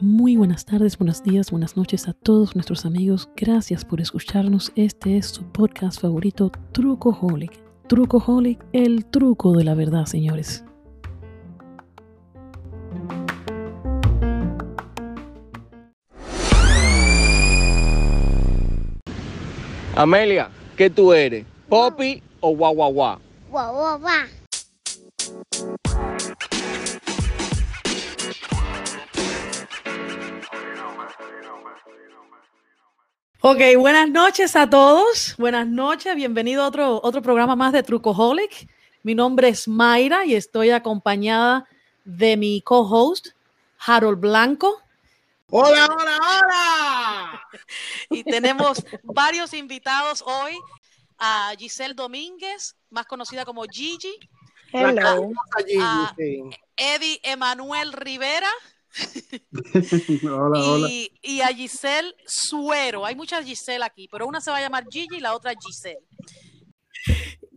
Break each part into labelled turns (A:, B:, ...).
A: Muy buenas tardes, buenos días, buenas noches a todos nuestros amigos. Gracias por escucharnos. Este es su podcast favorito, Trucoholic. Trucoholic, el truco de la verdad, señores.
B: Amelia, ¿qué tú eres? ¿Poppy o guau guau guau?
C: Guau, guau, guau.
A: Ok, buenas noches a todos. Buenas noches, bienvenido a otro, otro programa más de Trucoholic. Mi nombre es Mayra y estoy acompañada de mi co-host, Harold Blanco.
D: Hola, hola, hola.
A: Y tenemos varios invitados hoy. A Giselle Domínguez, más conocida como Gigi.
C: Hello.
D: Allí,
A: Ah.
D: sí.
A: Eddie Emanuel Rivera.
E: Hola, hola.
A: y, y a Giselle Suero. Hay muchas Giselle aquí, pero una se va a llamar Gigi y la otra Giselle.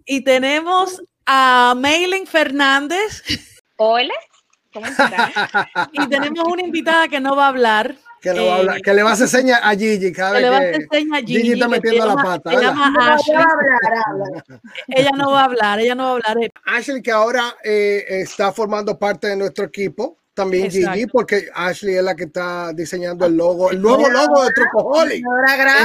A: Y tenemos a Maylin Fernández
C: Hola. ¿Cómo estás?
A: y tenemos una invitada que no va a hablar.
D: Que, le va a
A: eh,
D: hablar- que le va a hacer señas a Gigi cada
A: que le va a
D: vez
A: hacer
D: que
A: a Gigi.
D: Gigi está metiendo la pata.
A: Ella no va a hablar, ella no va a hablar. Eh,
D: Ashley que ahora eh, está formando parte de nuestro equipo. También
A: Exacto.
D: Gigi, porque Ashley es la que está diseñando el logo, el nuevo logo de Trucoholic.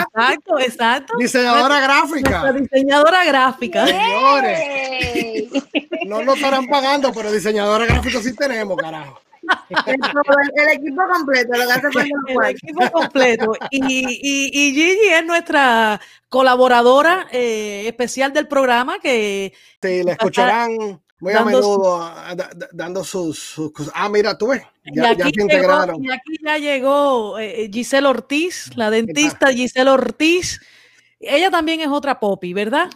A: Exacto, exacto.
D: Diseñadora
A: Nuestra
D: gráfica.
A: diseñadora gráfica.
D: Señores, no nos estarán pagando, pero diseñadora gráfica sí tenemos, carajo.
C: El equipo completo, lo que hace falta
A: El equipo completo. Y, y- y Gigi es nuestra colaboradora eh, especial del programa que
D: Sí, la escucharán muy a
A: dando
D: menudo a- da- da- dando sus, sus cosas. Ah, mira, tú ves,
A: y
D: ya,
A: aquí,
D: ya se
A: llegó,
D: integraron.
A: y aquí ya llegó eh, Giselle Ortiz, la dentista Giselle Ortiz. Ella también es otra popi, ¿verdad?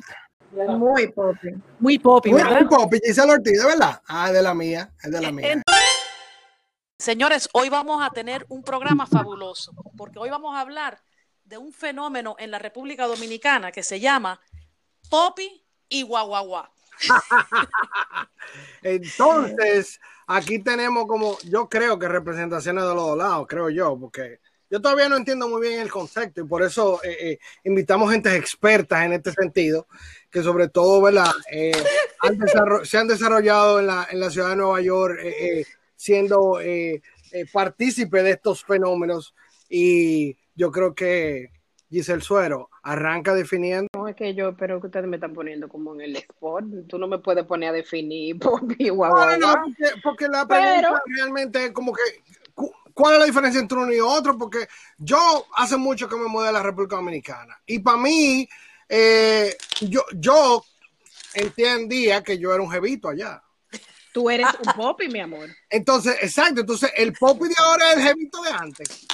C: Muy popi.
A: Muy popi,
D: Muy
A: ¿verdad?
D: muy popi, Giselle Ortiz, ¿de verdad? Ah, es de la mía, es de la mía.
A: En- Señores, hoy vamos a tener un programa fabuloso, porque hoy vamos a hablar de un fenómeno en la República Dominicana que se llama Popi y Guaguaguá.
D: Entonces, aquí tenemos como, yo creo que representaciones de los dos lados, creo yo, porque yo todavía no entiendo muy bien el concepto y por eso eh, eh, invitamos gente expertas en este sentido, que sobre todo, ¿verdad? Eh, se han desarrollado en la, en la ciudad de Nueva York, eh, eh, siendo eh, eh, partícipe de estos fenómenos y yo creo que Giselle Suero arranca definiendo.
F: No, es que yo espero que ustedes me están poniendo como en el sport. Tú no me puedes poner a definir popi, guau,
D: No,
F: guau,
D: no, no, porque, porque la
F: Pero-
D: pregunta realmente es como que, cu- ¿cuál es la diferencia entre uno y otro? Porque yo hace mucho que me mudé a la República Dominicana y para mí, eh, yo, yo entendía que yo era un jevito allá.
F: Tú eres un popi, mi amor.
D: Entonces, exacto, entonces el pop de ahora es el jevito de antes.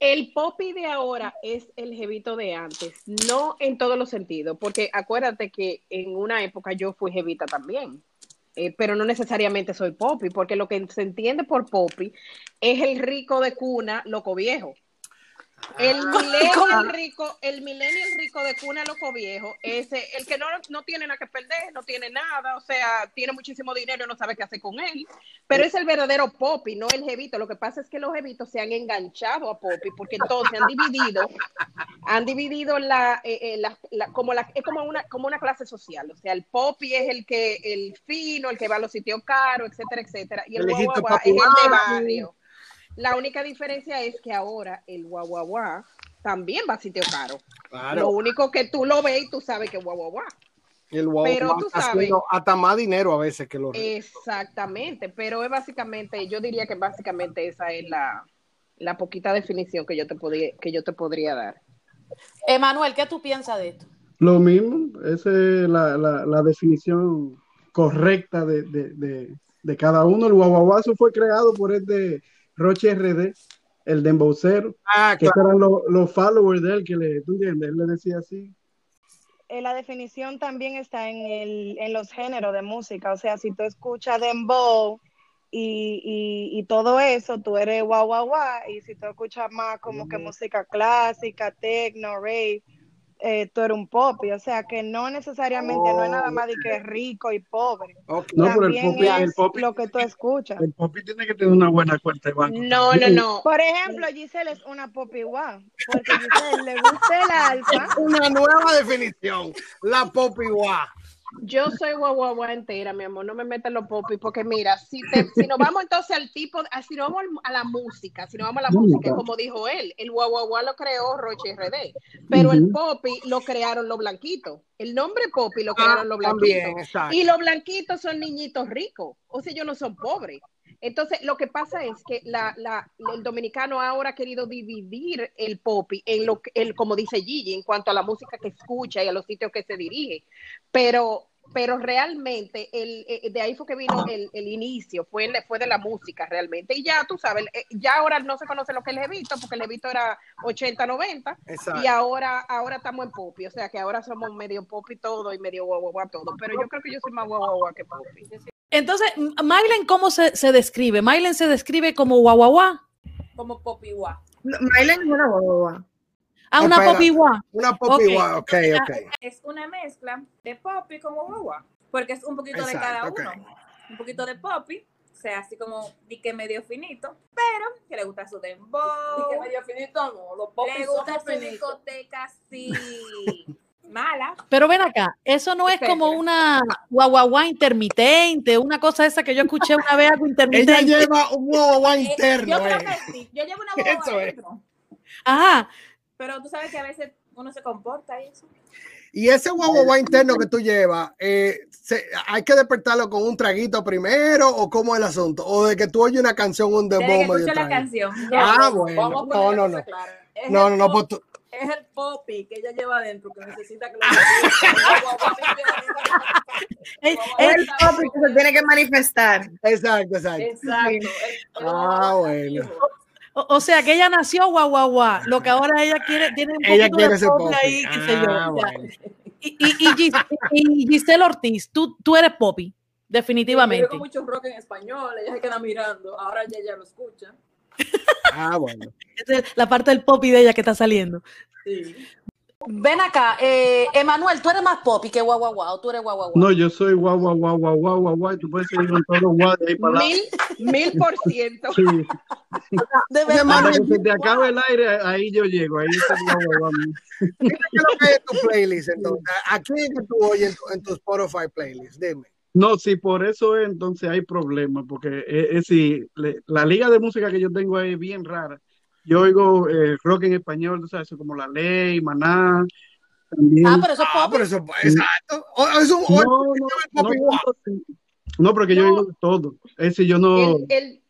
F: El popi de ahora es el jevito de antes, no en todos los sentidos, porque acuérdate que en una época yo fui jevita también, eh, pero no necesariamente soy popi, porque lo que se entiende por popi es el rico de cuna, loco viejo. El millennial rico, el millennial rico de cuna loco viejo, ese, el que no, no tiene nada que perder, no tiene nada, o sea, tiene muchísimo dinero y no sabe qué hacer con él, pero es el verdadero popi, no el jevito. Lo que pasa es que los jevitos se han enganchado a popi porque entonces han dividido, han dividido la, eh, eh, la- la- como la, es como una, como una clase social, o sea, el popi es el que, el fino, el que va a los sitios caros, etcétera, etcétera, y el
D: El
F: es el de barrio. La única diferencia es que ahora el guaguaguá también va a sitio caro. Lo
D: Claro,
F: único que tú lo ves y tú sabes que guaguaguá.
D: el guau
F: pero sabes-
D: haciendo hasta más dinero a veces que los
F: Exactamente, pero es básicamente, yo diría que básicamente esa es la, la poquita definición que yo te podría, que yo te podría dar.
A: Emanuel, ¿qué tú piensas de esto?
E: Lo mismo, esa es la, la, la definición correcta de, de, de, de cada uno. El guaguaguazo fue creado por este Roche RD, el dembocero,
D: Ah,
E: que
D: claro.
E: eran los, los followers de él, que le, ¿tú entiendes? Él le decía así.
G: eh, la definición también está en, el, en los géneros de música. O sea, si tú escuchas dembow y, y, y todo eso, tú eres guau, guau, guau. Y si tú escuchas más como que música clásica, techno, rave, eh, tú eres un popi, o sea que no necesariamente no es nada más de que es rico y pobre.
D: Ok.
E: No, pero el
G: También
E: popi,
G: es
E: el popi,
G: lo que tú escuchas.
E: el popi tiene que tener una buena cuenta de banco.
F: No, no, no.
G: Por ejemplo, Giselle es una popi guau, porque Giselle le gusta el alfa.
D: Una nueva definición. La popi guá.
F: Yo soy guaguaguá entera, mi amor, no me metan los popis, porque mira, si, te, si nos vamos entonces al tipo, a- si nos vamos a la música, si nos vamos a la música, como dijo él, el guaguaguá lo creó Roche RD, pero el popi lo crearon los blanquitos. El nombre popi lo crearon los blanquitos.
D: También.
F: Y los blanquitos son niñitos ricos, o sea, ellos no son pobres. Entonces, lo que pasa es que la, la- el dominicano ahora ha querido dividir el popi en lo que, el, como dice Gigi, en cuanto a la música que escucha y a los sitios que se dirige. Pero, pero realmente, el, eh, de ahí fue que vino el, el inicio, fue, el- fue de la música realmente. Y ya tú sabes, eh, ya ahora no se conoce lo que es el levito, porque el levito era 80, 90,
D: Exacto.
F: y ahora, ahora estamos en popi, o sea que ahora somos medio popi todo y medio guau todo. Pero yo creo que yo soy más guau que popi.
A: Entonces, Mylen, ¿cómo se, se describe? Mylen se describe como guaguaguá.
H: como.
C: No, Mylen es una boba.
A: Ah, una
D: Espera.
A: popi guá.
D: Una popi
A: Ok.
D: guá. Ok, ok.
H: Es una mezcla de Poppy con guagua, porque es un poquito de cada uno. Un poquito de Poppy, o sea, así como di que medio finito, pero que le gusta su dembow.
I: Y que medio finito no, los
H: Le
I: popis
H: gusta
I: somos
H: su discoteca así. Mala.
A: Pero ven acá, eso no es como una guaguaguá intermitente, una cosa esa que yo escuché una vez algo
D: Ella
A: intermitente.
D: lleva un guau guá
H: Eh,
D: interno.
H: yo creo
D: eh.
H: que sí. Yo llevo una
D: Eso
H: guagua
D: es.
H: adentro.
A: Ajá.
H: Pero tú sabes que a veces uno se comporta y eso.
D: Y ese guau guau guá interno que tú llevas, eh, se- ¿hay que despertarlo con un traguito primero o cómo es el asunto? O de que tú oyes una canción, un
H: Desde que
D: dembow medio
H: escucho la canción.
D: Ah, bueno. No, no, no.
I: claro.
D: No, no, no, pues tú-
I: Es el popi que ella lleva adentro que necesita que lo
C: Es el popi que se tiene que manifestar.
D: Exacto, exacto.
I: Exacto.
D: Ah, bueno.
A: o, o sea, que ella nació guaguaguá, lo que ahora ella quiere, tiene un
D: Ella
A: poquito
D: quiere
A: de popi ahí, qué sé yo.
D: Ah, bueno.
A: Y, y, y, Gis- y Giselle Ortiz, tú, tú eres popi,
I: Yo
A: definitivamente.
I: oigo mucho rock en español, ella se queda mirando, ahora ella ya lo escucha.
D: Ah, bueno.
A: Esa es la parte del popi de ella que está saliendo.
I: Sí.
A: Ven acá, eh, Emanuel, tú eres más popi que guaguaguá o tú eres guaguaguá.
E: No, yo soy guau, guau, guau, guau, guau, guau, guau, y tú puedes seguir con todos los guau de ahí para.
F: Mil, mil por ciento.
E: Sí.
A: de verdad.
E: Que se te acabe el aire, ahí yo llego, ahí está el guau, guau, guau.
D: ¿Qué es lo que hay en tu playlist entonces? ¿A quién es que tú oyes en tu, en tu Spotify playlist? Dime.
E: No, sí, por eso es, entonces hay problemas, porque es, es si le- la liga de música que yo tengo es bien rara. Yo oigo eh, rock en español, tú sabes, como La Ley, Maná, también.
A: Ah, pero eso es
D: Ah,
A: popi.
D: pero eso, exacto. O- o es un, o-
E: no, no, no, no, porque yo oigo todo. Es decir, yo no.
F: Él, él,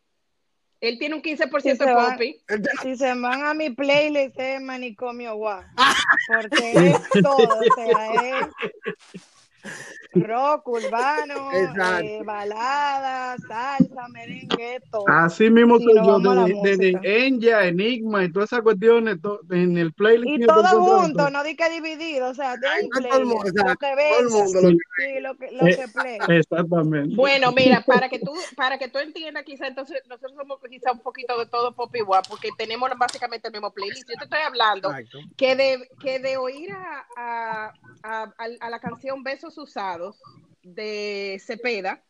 F: él tiene un 15%
G: Sí, se
F: de popi.
G: Si se van a mi playlist es manicomio guau, porque es todo, o sea, es rock urbano, eh, balada, salsa, merengue, todo.
E: Así mismo
G: Sí,
E: soy yo, desde. Enya, Enigma y todas esas cuestiones, to- en el playlist.
G: Y todo junto,
E: todo.
G: no di que dividido, o sea, lo que
D: todo el
G: venga,
D: mundo lo que-
G: sí, lo que, lo
E: Eh,
G: que play.
E: Exactamente.
F: Bueno, mira, para que tú, para que tú entiendas, quizá entonces nosotros somos quizá un poquito de todo pop igual, porque tenemos básicamente el mismo playlist. Yo te estoy hablando
D: Exacto.
F: que de, que de oír a, a, a- a la canción Besos Usados de Cepeda,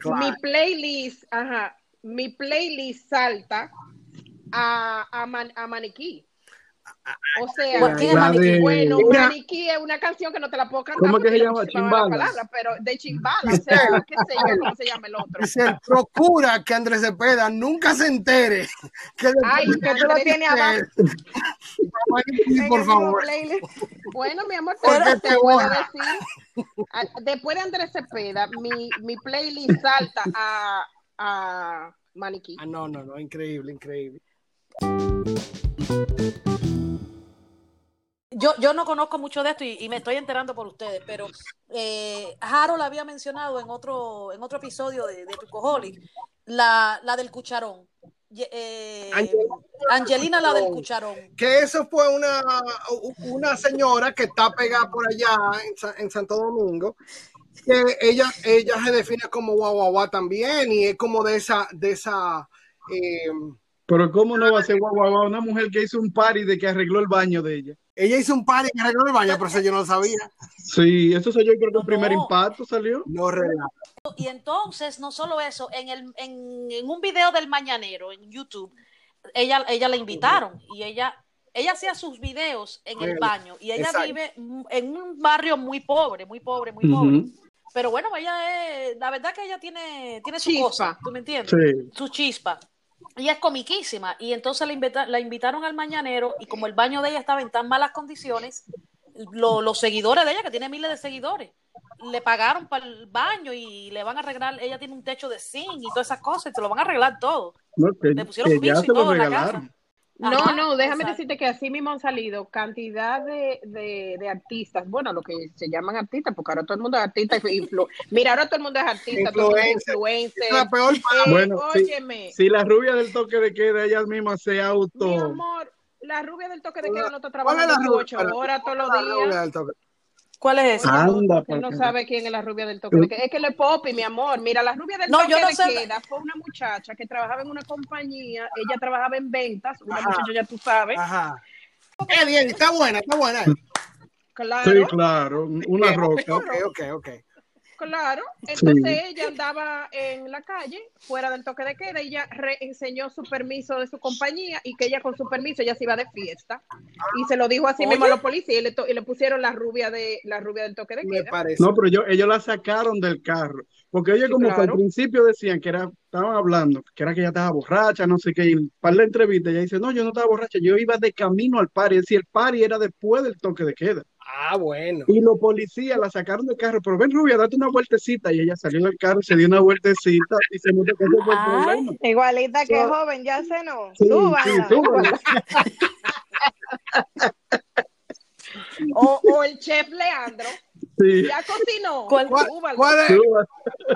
D: Claro.
F: mi playlist, ajá, mi playlist salta a, a, Man- a Maniquí. O sea, bueno,
D: Mira.
F: Maniquí es una canción que no te la puedo cantar.
E: ¿Cómo que
F: porque
E: se llama?
F: la palabra, pero de chimbala, o sea, qué sé yo cómo se llama el otro.
D: Dice, procura que Andrés Cepeda nunca se entere que
F: Ay, que tú lo tienes abajo.
D: Maniquí, por favor.
F: Bueno, mi amor, te,
D: te
F: puedo decir. Después de Andrés Cepeda, mi, mi playlist salta a, a Maniquí.
D: Ah, no, no, no, increíble, increíble.
A: Yo, yo no conozco mucho de esto y, y me estoy enterando por ustedes, pero eh, Harold había mencionado en otro, en otro episodio de, de Tucoholic la, la del cucharón. Eh,
D: Angelina.
A: Angelina, la del cucharón.
D: Que eso fue una, una señora que está pegada por allá en, Sa- en Santo Domingo, que ella, ella se define como guau guau guau también y es como de esa, de esa, eh,
E: Pero ¿cómo no va a ser guau, guau? Una mujer que hizo un party de que arregló el baño de ella.
D: Ella hizo un party que arregló el baño, pero eso yo no lo sabía.
E: Sí, eso soy yo creo que el primer
A: no.
E: impacto salió.
D: No relaja.
A: Y entonces, no solo eso, en, el, en, en un video del Mañanero en YouTube, ella, ella la invitaron y ella, ella hacía sus videos en el baño y ella
D: exacto.
A: vive en un barrio muy pobre, muy pobre, muy pobre. Pero bueno, ella es, la verdad que ella tiene, tiene su
F: Chispa.
A: cosa, ¿tú me entiendes?
E: Sí.
A: Su chispa. Y es comiquísima. Y entonces la, invita- la invitaron al mañanero y como el baño de ella estaba en tan malas condiciones, lo- los seguidores de ella, que tiene miles de seguidores, le pagaron para el baño y le van a arreglar, ella tiene un techo de zinc y todas esas cosas, y se lo van a arreglar todo.
E: No, que,
A: Le pusieron
E: que ya
A: piso y
E: lo
A: todo en la casa.
F: No,
A: Ajá,
F: no, déjame
A: exacto.
F: decirte que así mismo han salido cantidad de, de, de artistas, bueno, lo que se llaman artistas, porque ahora todo el mundo es artista. influ- Mira, ahora todo el mundo es artista, todo el mundo es
D: Influencer. Es la peor
F: Eh,
E: Bueno,
F: óyeme,
E: Si la rubia del toque de queda, ella misma se
F: mi
E: auto.
F: amor, la rubia del toque de queda no está
D: ¿Cuál es la
F: trabajando
D: rubia?
F: ocho horas todos los días.
A: ¿Cuál es ese?
E: Anda,
F: Él no
E: porque-
F: sabe quién es la rubia del toque de queda. Es que le es Poppy, mi amor. Mira, la rubia del
A: No,
F: toque
A: yo no
F: de
A: sé-
F: queda fue una muchacha que trabajaba en una compañía. Ella trabajaba en ventas. Una
D: Ajá.
F: muchacha, ya tú sabes.
D: Ajá. Eddie, Eddie, está buena, está buena.
F: Claro.
E: Sí, claro, una roca.
D: Ok, ok, ok.
F: Claro, entonces ella andaba en la calle, fuera del toque de queda, y ella reenseñó su permiso de su compañía y que ella con su permiso ella se iba de fiesta y se lo dijo así mismo a los policías y le, to- y le pusieron la rubia de la rubia del toque de
D: Me
F: queda.
D: parece.
E: No, pero yo, ellos la sacaron del carro. Porque ellos
F: Sí,
E: como que al principio decían que era, estaban hablando, que era que ella estaba borracha, no sé qué, y para la entrevista ella dice, no, yo no estaba borracha, yo iba de camino al party, es decir, el party era después del toque de queda.
D: Ah, bueno.
E: Y los policías la sacaron del carro, pero ven rubia, date una vueltecita, y ella salió del carro, se dio una vueltecita, y se ese fue el problema.
G: Igualita que
E: So-
G: joven, ya se no.
E: Sí,
G: Súbala.
E: sí, súbala.
F: O, o el chef Leandro,
E: Sí,
F: ya cocinó,
A: ¿Cuál-
D: ¿Cuál,
F: súbalo.
D: cuál es?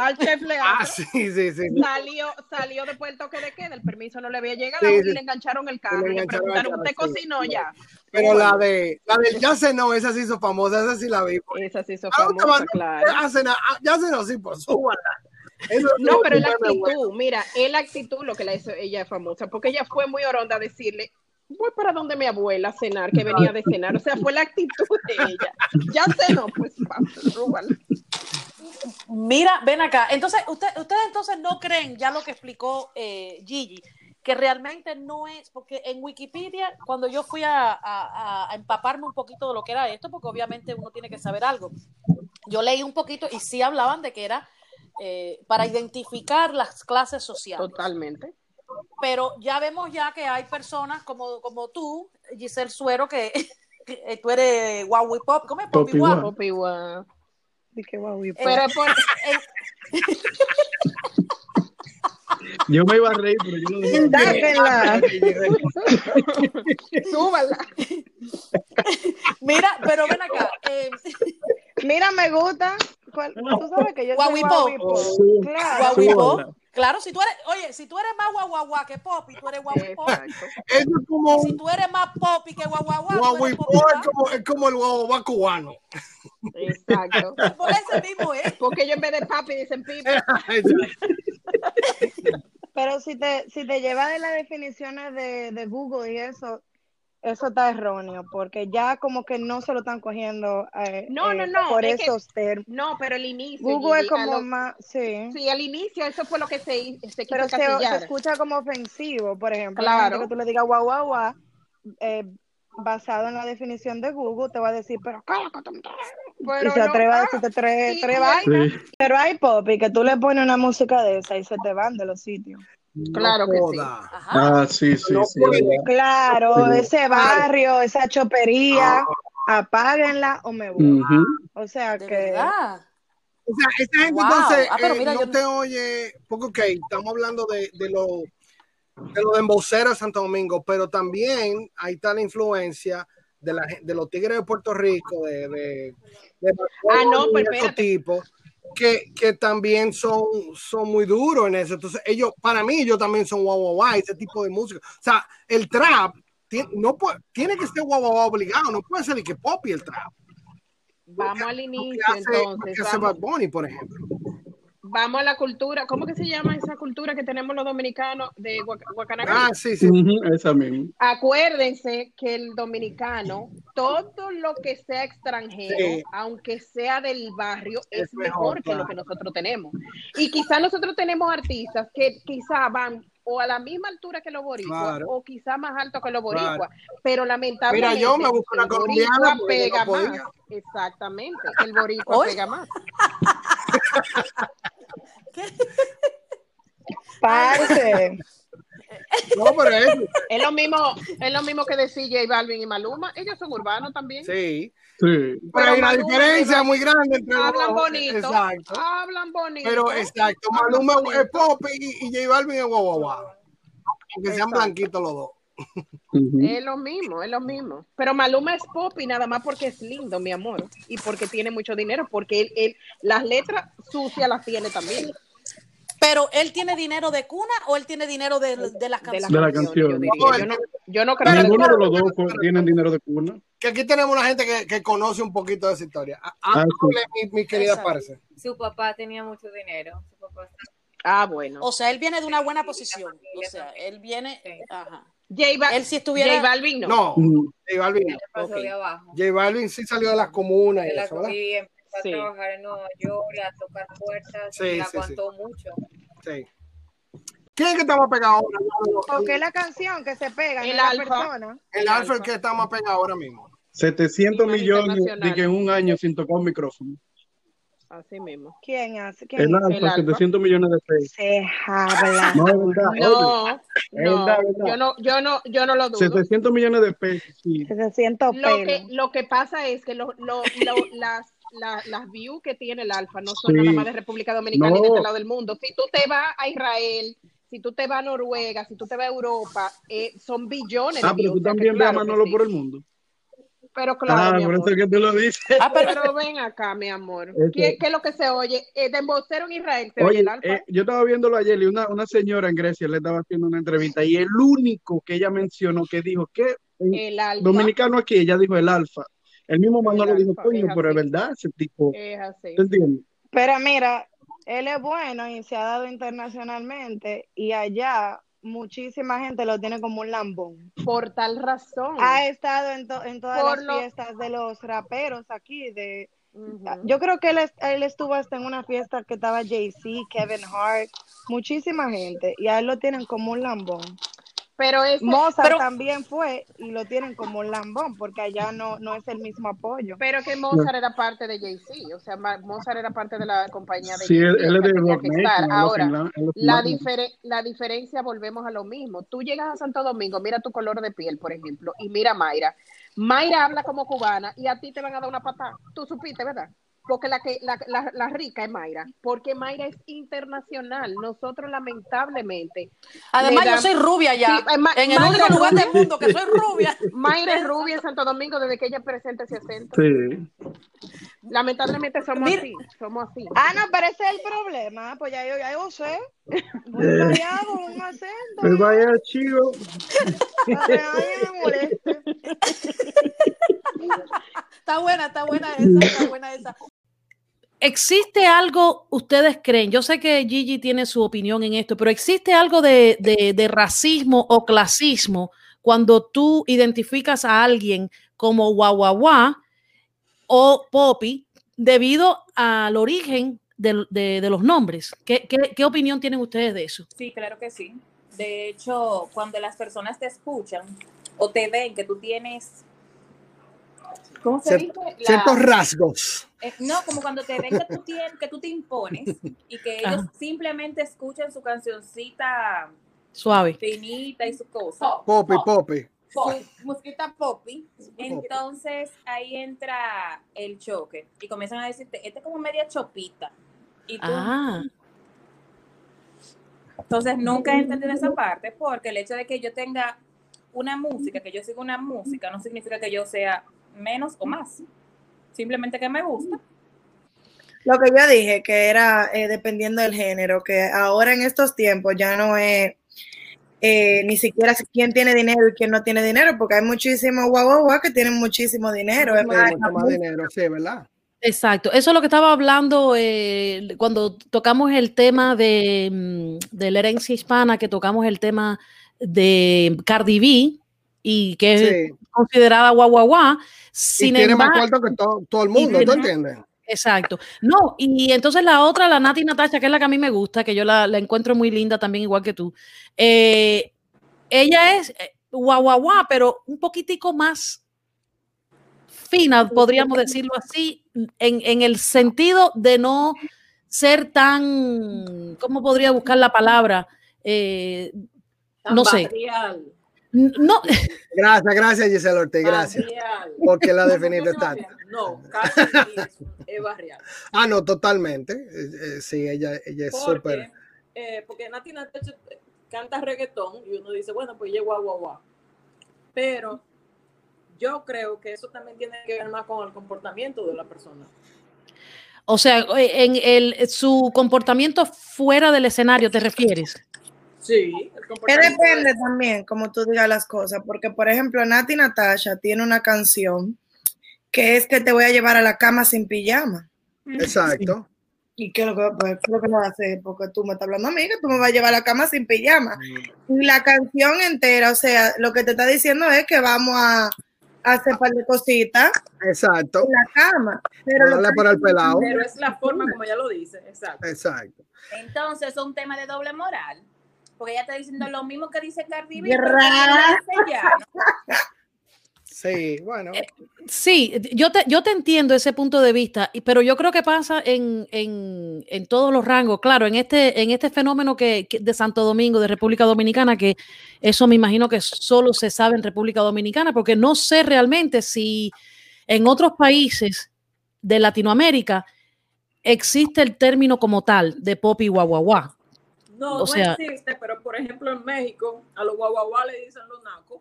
F: al chef Leandro.
D: Ah, sí, sí, sí.
F: Salió, salió después del toque de queda, el permiso no le había llegado
D: Sí,
F: y
D: sí.
F: le engancharon el carro
D: Le
F: preguntaron, ¿usted
D: carro, sí.
F: cocinó ya?
D: Pero la de, la del ya se no, esa se hizo famosa, esa sí la vi.
F: Esa se hizo
D: Ah,
F: famosa,
D: va-
F: claro.
D: Ah, Ya se no, sí, pues súbala. Eso
F: No, pero es la
D: bueno.
F: actitud, mira, es la actitud lo que la hizo ella famosa, porque ella fue muy oronda a decirle, voy para donde mi abuela a cenar, que venía de cenar, o sea, fue la actitud de ella. Ya no, pues vamos.
A: Mira, ven acá. Entonces, usted, ustedes entonces no creen, ya lo que explicó eh, Gigi, que realmente no es, porque en Wikipedia, cuando yo fui a, a- a empaparme un poquito de lo que era esto, porque obviamente uno tiene que saber algo, yo leí un poquito y sí hablaban de que era eh, para identificar las clases sociales.
F: Totalmente.
A: Pero ya vemos ya que hay personas como, como tú, Giselle Suero, que, que tú eres Huawei Pop, ¿cómo es? Poppy
E: Poppy.
G: Dije, guau, y-
F: Pero es por,
E: Yo me iba a reír, pero yo no dije.
G: Indáguenla.
F: súbala.
A: Mira, pero ven acá. eh,
G: Mira, me gusta. ¿Cuál- Tú sabes que yo soy.
E: Sí.
G: Claro.
E: Súbala.
A: Claro, si tú eres, oye, si tú eres más guaguaguá que Poppy, tú eres.
D: Eso es como
A: Si tú eres más Poppy que guaguaguá, Poppy
D: es como, es como el guaguaguá cubano.
F: Exacto.
A: Por ese mismo es.
F: Porque ellos en vez de papi dicen pipi.
G: Pero si te, si te llevas de las definiciones de, de Google y eso, eso está erróneo, porque ya como que no se lo están cogiendo eh,
F: No, no,
G: eh, por
F: es
G: esos términos.
F: No, pero el inicio.
G: Google es como
F: lo-
G: más, sí.
F: Sí, al inicio eso fue lo que se, se
G: Pero se, escucha como ofensivo, por ejemplo.
F: Claro.
G: Que tú le digas guau, guau, guau, eh, basado en la definición de Google, te va a decir, pero cállate,
F: Pero
G: y se
F: no,
G: atreve a decirte tres,
F: sí,
G: tres
F: sí.
G: vainas. Pero hay pop y que tú le pones una música de esa y se te van de los sitios.
F: Claro que sí.
A: Ajá.
E: Ah, sí, sí,
D: No
E: sí.
G: Claro,
E: Sí.
G: ese barrio, esa chopería, apáguenla o me voy. O sea que
A: verdad.
D: O sea, esta gente
A: Wow.
D: entonces
A: Ah, pero
D: eh, no
A: yo-
D: te oye, porque ok, estamos hablando de, de lo de lo de emboceros de Santo Domingo, pero también ahí está la influencia de, la, de los tigres de Puerto Rico, de, de, de
F: Ah, no, pues
D: que, que también son, son muy duros en eso. Entonces, ellos, para mí, ellos también son guau guau guau, ese tipo de música. O sea, el trap tiene, no puede, tiene que ser guau guau obligado, no puede ser de que pop y el trap.
F: Vamos al inicio
D: hace,
F: entonces.
D: que hace
F: vamos-
D: Bad Bunny, por ejemplo.
F: Vamos a la cultura, ¿cómo que se llama esa cultura que tenemos los dominicanos de Guac- Guacanacarí?
D: Ah, sí, sí.
E: Esa misma.
F: Acuérdense que el dominicano, todo lo que sea extranjero,
D: Sí.
F: aunque sea del barrio, es,
D: Es mejor,
F: mejor, que
D: claro.
F: lo que nosotros tenemos. Y quizá nosotros tenemos artistas que quizá van o a la misma altura que los boricuas
D: Claro.
F: o quizá más alto que los
D: Claro.
F: boricuas, pero lamentablemente
D: Mira, yo me busco una
F: el boricua
D: colombiana
F: pega
D: no
F: más. Exactamente, el boricua
A: Oye.
F: pega más.
G: Parce.
D: No, pero es.
F: Es lo mismo, es lo mismo que decir J Balvin y Maluma, ellos son urbanos también.
D: Sí.
E: Sí.
D: Pero hay una
F: Maluma,
D: diferencia muy grande entre
F: Hablan bonito,
D: Exacto.
F: hablan bonito.
D: Pero exacto,
F: hablan
D: Maluma es pop y, y J Balvin es guau guau guau. Aunque sean blanquitos los dos.
F: Es lo mismo, es lo mismo. Pero Maluma es pop y nada más porque es lindo, mi amor. Y porque tiene mucho dinero, porque él, él- las letras sucias las tiene también.
A: Pero él tiene dinero de cuna o él tiene dinero de, de las
F: De
A: canciones.
E: De la canción.
F: yo Yo no, yo no creo que
E: Ninguno de los dos tienen dinero de cuna.
D: Que aquí tenemos una gente que, que conoce un poquito de esa historia. Ah,
E: Ah,
D: Hable, mi, mi querida. Parce.
H: Su papá tenía mucho dinero. Su papá
F: Ah, bueno.
A: O sea, él viene de una buena posición. O sea, él viene.
H: Sí.
A: Ajá.
F: J, Ba-
A: Él si estuviera-
F: J Balvin no.
D: No. J Balvin. no.
H: le pasó
F: Ok.
H: de abajo.
D: J Balvin sí salió de las comunas y
H: Él la
D: eso,
H: y empezó
F: Sí.
H: a trabajar en Nueva York, y a tocar puertas,
D: Sí,
H: y
D: sí,
H: aguantó mucho.
D: Sí. ¿Quién es que está más pegado ahora?
G: Porque es la canción que se pega, no
F: El
G: es la
F: alfa.
G: persona.
D: El Alfa el que está más pegado ahora mismo.
E: 700
F: Imagen
E: millones de que en un año sin tocar un micrófono.
F: Así mismo.
G: ¿Quién hace? ¿Quién
E: El alfa,
F: alfa.
E: 700 millones de pesos.
G: Se habla.
E: No, es verdad.
F: No,
E: es verdad, es verdad.
F: yo no, yo no, yo no lo dudo.
E: 700 millones de pesos, sí.
G: 700
F: Lo que, lo que pasa es que lo, lo, lo- las, la- las views que tiene el Alfa no son
E: Sí.
F: nada más de República Dominicana y de
E: No.
F: este lado del mundo. Si tú te vas a Israel, si tú te vas a Noruega, si tú te vas a Europa, eh, son billones de
E: Ah, pero
F: views.
E: tú
F: o sea que
E: también ves a Manolo
F: sí.
E: por el mundo.
F: Pero claro,
E: Ah,
F: mi
E: por eso que tú lo dices.
A: Ah, pero,
F: Pero ven acá, mi amor.
E: Eso-
F: ¿Qué, qué es lo que se oye? Eh, de embocero en Israel se oye
E: Oye,
F: el Alfa.
E: eh, yo estaba viéndolo ayer y una, una señora en Grecia le estaba haciendo una entrevista y el único que ella mencionó que dijo que
F: el Alfa
E: dominicano aquí, ella dijo el alfa. El mismo Manolo dijo, coño, pero es verdad, ese tipo,
F: es así.
G: Pero mira, él es bueno y se ha dado internacionalmente y allá muchísima gente lo tiene como un lambón.
F: Por tal razón.
G: Ha estado en, to- en todas
F: Por
G: las
F: lo-
G: fiestas de los raperos aquí. De, yo creo que él, él estuvo hasta en una fiesta que estaba Jay-Z, Kevin Hart, muchísima gente y a él lo tienen como un lambón.
F: Pero ese,
G: Mozart
A: pero-
G: también fue y lo tienen como un lambón porque allá no, no es el mismo apoyo.
F: Pero que Mozart era parte de Jay-Z, o sea, Mozart era parte de la compañía de
E: Sí, él, es de Rock Nation,
F: Ahora, la,
E: finlandés.
F: difere- la diferencia, volvemos a lo mismo. Tú llegas a Santo Domingo, mira tu color de piel, por ejemplo, y mira a Mayra. Mayra habla como cubana y a ti te van a dar una patada. Tú supiste, ¿verdad? Porque la, que, la, la, la rica es Mayra, porque Mayra es internacional. Nosotros, lamentablemente,
A: además, yo soy rubia ya.
F: Sí, eh, ma-
A: en el
F: Mayra
A: único lugar
F: rubia.
A: del mundo que soy rubia.
F: Mayra es rubia en Santo Domingo desde que ella presenta ese acento.
E: Sí.
F: Lamentablemente somos
A: Mira-
F: así, somos así.
G: Ah, no, pero ese es el problema. Pues ya yo, ya yo sé. Muy
E: Eh.
G: callado, un acento.
E: Pues vaya
G: moleste.
A: Está buena, está buena esa, está buena esa. ¿Existe algo, ustedes creen? Yo sé que Gigi tiene su opinión en esto, pero ¿existe algo de, de- racismo o clasismo cuando tú identificas a alguien como guaguaguá o popi debido al origen de, de los nombres? ¿Qué, qué, qué opinión tienen ustedes de eso?
H: Sí, claro que sí. De hecho, cuando las personas te escuchan o te ven que tú tienes, ¿cómo se dice? La-
D: Ciertos rasgos.
H: eh, no, como cuando te ven que tú, tienes, que tú te impones y que ellos
A: Ajá.
H: simplemente escuchan su cancioncita
A: Suave.
H: finita y su cosa.
D: Popi, popi.
H: su musiquita poppy, entonces ahí entra el choque y comienzan a decirte, este es como media chopita. Y tú,
A: Ah,
H: entonces nunca he entendido esa parte porque el hecho de que yo tenga una música, que yo siga una música, no significa que yo sea menos o más. Simplemente que me gusta.
C: Lo que yo dije, que era eh, dependiendo del género, que ahora en estos tiempos ya no es eh, ni siquiera quién tiene dinero y quién no tiene dinero, porque hay muchísimos guau guau guau que tienen muchísimo dinero. Es más,
D: Mucho más dinero, sí, ¿verdad?
A: Exacto, eso es lo que estaba hablando eh, cuando tocamos el tema de, mm, de la herencia hispana, que tocamos el tema de Cardi B y que
D: Sí.
A: Considerada guau guau guau.
D: Y
A: Sin
D: tiene más cuarto que todo, todo el mundo, ¿tú entiendes?
A: Exacto. No, y entonces la otra, la Nati Natasha, que es la que a mí me gusta, que yo la, la encuentro muy linda también, igual que tú. eh, ella es eh, guau guau guau, pero un poquitico más fina, podríamos decirlo así, en, en el sentido de no ser tan, ¿cómo podría buscar la palabra? Eh,
I: Tan
A: no sé.
I: barrial,
A: No,
D: Gracias, gracias Giselle Ortiz, gracias.
I: barrial.
D: Porque la definiste
I: no,
D: tanto.
I: No, casi es barrial.
D: Ah, no, totalmente. Eh, eh, sí, ella, ella es súper.
I: Porque, eh, porque Nati Natasha canta reggaetón y uno dice, bueno, pues ella es guau, guau, guau. Pero yo creo que eso también tiene que ver más con el comportamiento de la persona.
A: o sea, en el, su comportamiento fuera del escenario, ¿te refieres?
I: Sí, el
C: Que depende
I: de-
C: también, como tú digas las cosas, porque por ejemplo, Nati Natasha tiene una canción que es que te voy a llevar a la cama sin pijama.
D: Exacto.
C: ¿Y qué es lo que, pues, lo que no va a hacer? Porque tú me estás hablando a mí, que tú me vas a llevar a la cama sin pijama. Y la canción entera, o sea, lo que te está diciendo es que vamos a, a hacer un par de cositas
D: Exacto.
C: en la cama. Pero lo
D: Dale
C: que-
D: por el pelado.
I: Pero es la forma como ella lo dice, exacto.
D: Exacto.
H: Entonces es un tema de doble moral. Porque ella está diciendo lo mismo que dice Cardi.
D: Sí, bueno.
A: Sí, yo te, yo te entiendo ese punto de vista, pero yo creo que pasa en, en- en todos los rangos. Claro, en este, en este fenómeno que, que- de Santo Domingo, de República Dominicana, que eso me imagino que solo se sabe en República Dominicana, porque no sé realmente si en otros países de Latinoamérica existe el término como tal de pop y guaguaguá.
I: No,
A: O
I: no
A: sea-
I: existe, pero por ejemplo en México a los guaguaguá le dicen los nacos.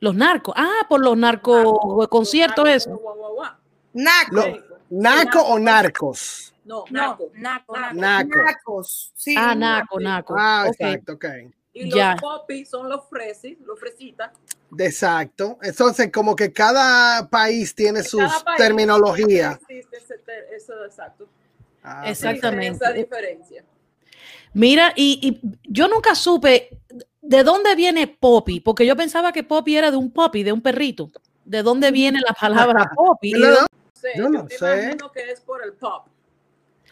A: Los narcos, ah, por los narcos conciertos,
I: Los
A: eso.
I: guaguaguá.
C: Naco,
D: Lo-. ¿Naco o narcos?
I: No, naco.
H: naco, naco.
D: Naco.
C: nacos. Sí,
A: Ah, naco, naco.
D: Ah,
A: ok.
D: exacto, ok.
I: Y los
A: Ya.
I: popis son los fresis, los fresitas.
D: Exacto. Entonces, como que cada país tiene sus
I: Cada país
D: terminologías.
I: existe ese ter- Eso, exacto.
D: Ah,
A: Exactamente.
I: Esa diferencia.
A: Mira, y, y yo nunca supe de dónde viene Poppy, porque yo pensaba que Poppy era de un Poppy, de un perrito. ¿De dónde viene la palabra Poppy?
D: Yo no-
I: No sé,
D: Yo no
I: me
D: sé.
I: imagino que es por el pop.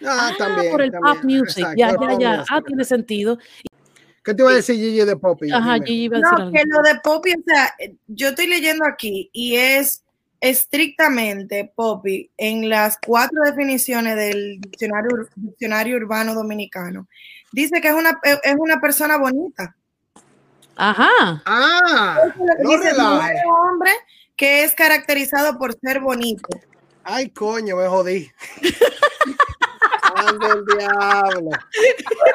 D: Ah,
A: Ah,
D: también.
A: por el
D: también.
A: pop music.
D: Exacto,
A: ya, ya, ya.
D: music.
A: Ah, tiene sentido.
D: ¿Qué te iba a decir Gigi de Poppy?
A: Ajá,
D: Dime.
A: Gigi iba a decir
C: No,
A: algo.
C: que lo de Poppy, o sea, yo estoy leyendo aquí y es estrictamente Poppy en las cuatro definiciones del diccionario, diccionario urbano dominicano. Dice que es una, es una persona bonita.
A: Ajá.
D: Ah, no
C: dice, un hombre que es caracterizado por ser bonito.
D: Ay, coño, me jodí. Ande el diablo.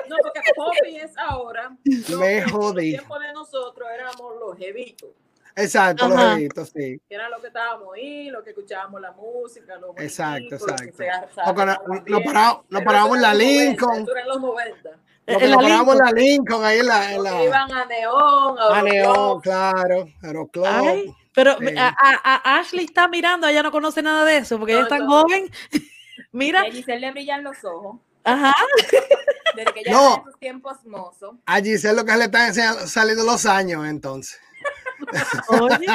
I: No, porque popi es ahora.
D: Me
I: que En
D: jodí.
I: el tiempo de nosotros éramos los jevitos,
D: Exacto, los bebitos, sí.
I: que era lo que estábamos ahí, lo que escuchábamos la música, los
D: Exacto,
I: bonitos, los que
D: exacto.
I: se
D: O cuando-
I: arrasaban
D: nos paramos en la
I: eso era los 90,
D: Lincoln.
I: en los 90.
D: Lo que
A: En
D: nos
A: la
D: paramos en
A: Lincoln.
D: la Lincoln, ahí en la. En la
I: iban a Neón, a,
D: a. Neón, claro. Aeroclub.
A: Ay, pero
D: Sí.
A: a, a- a Ashley está mirando, ella no conoce nada de eso, porque ella es tan
I: no.
A: joven. Mira,
H: Y a Giselle le brillan los ojos.
A: ajá.
H: Desde que ya
D: No.
H: en sus tiempos mozos.
D: A Giselle lo que le están enseñando- saliendo los años, entonces.
A: Oye,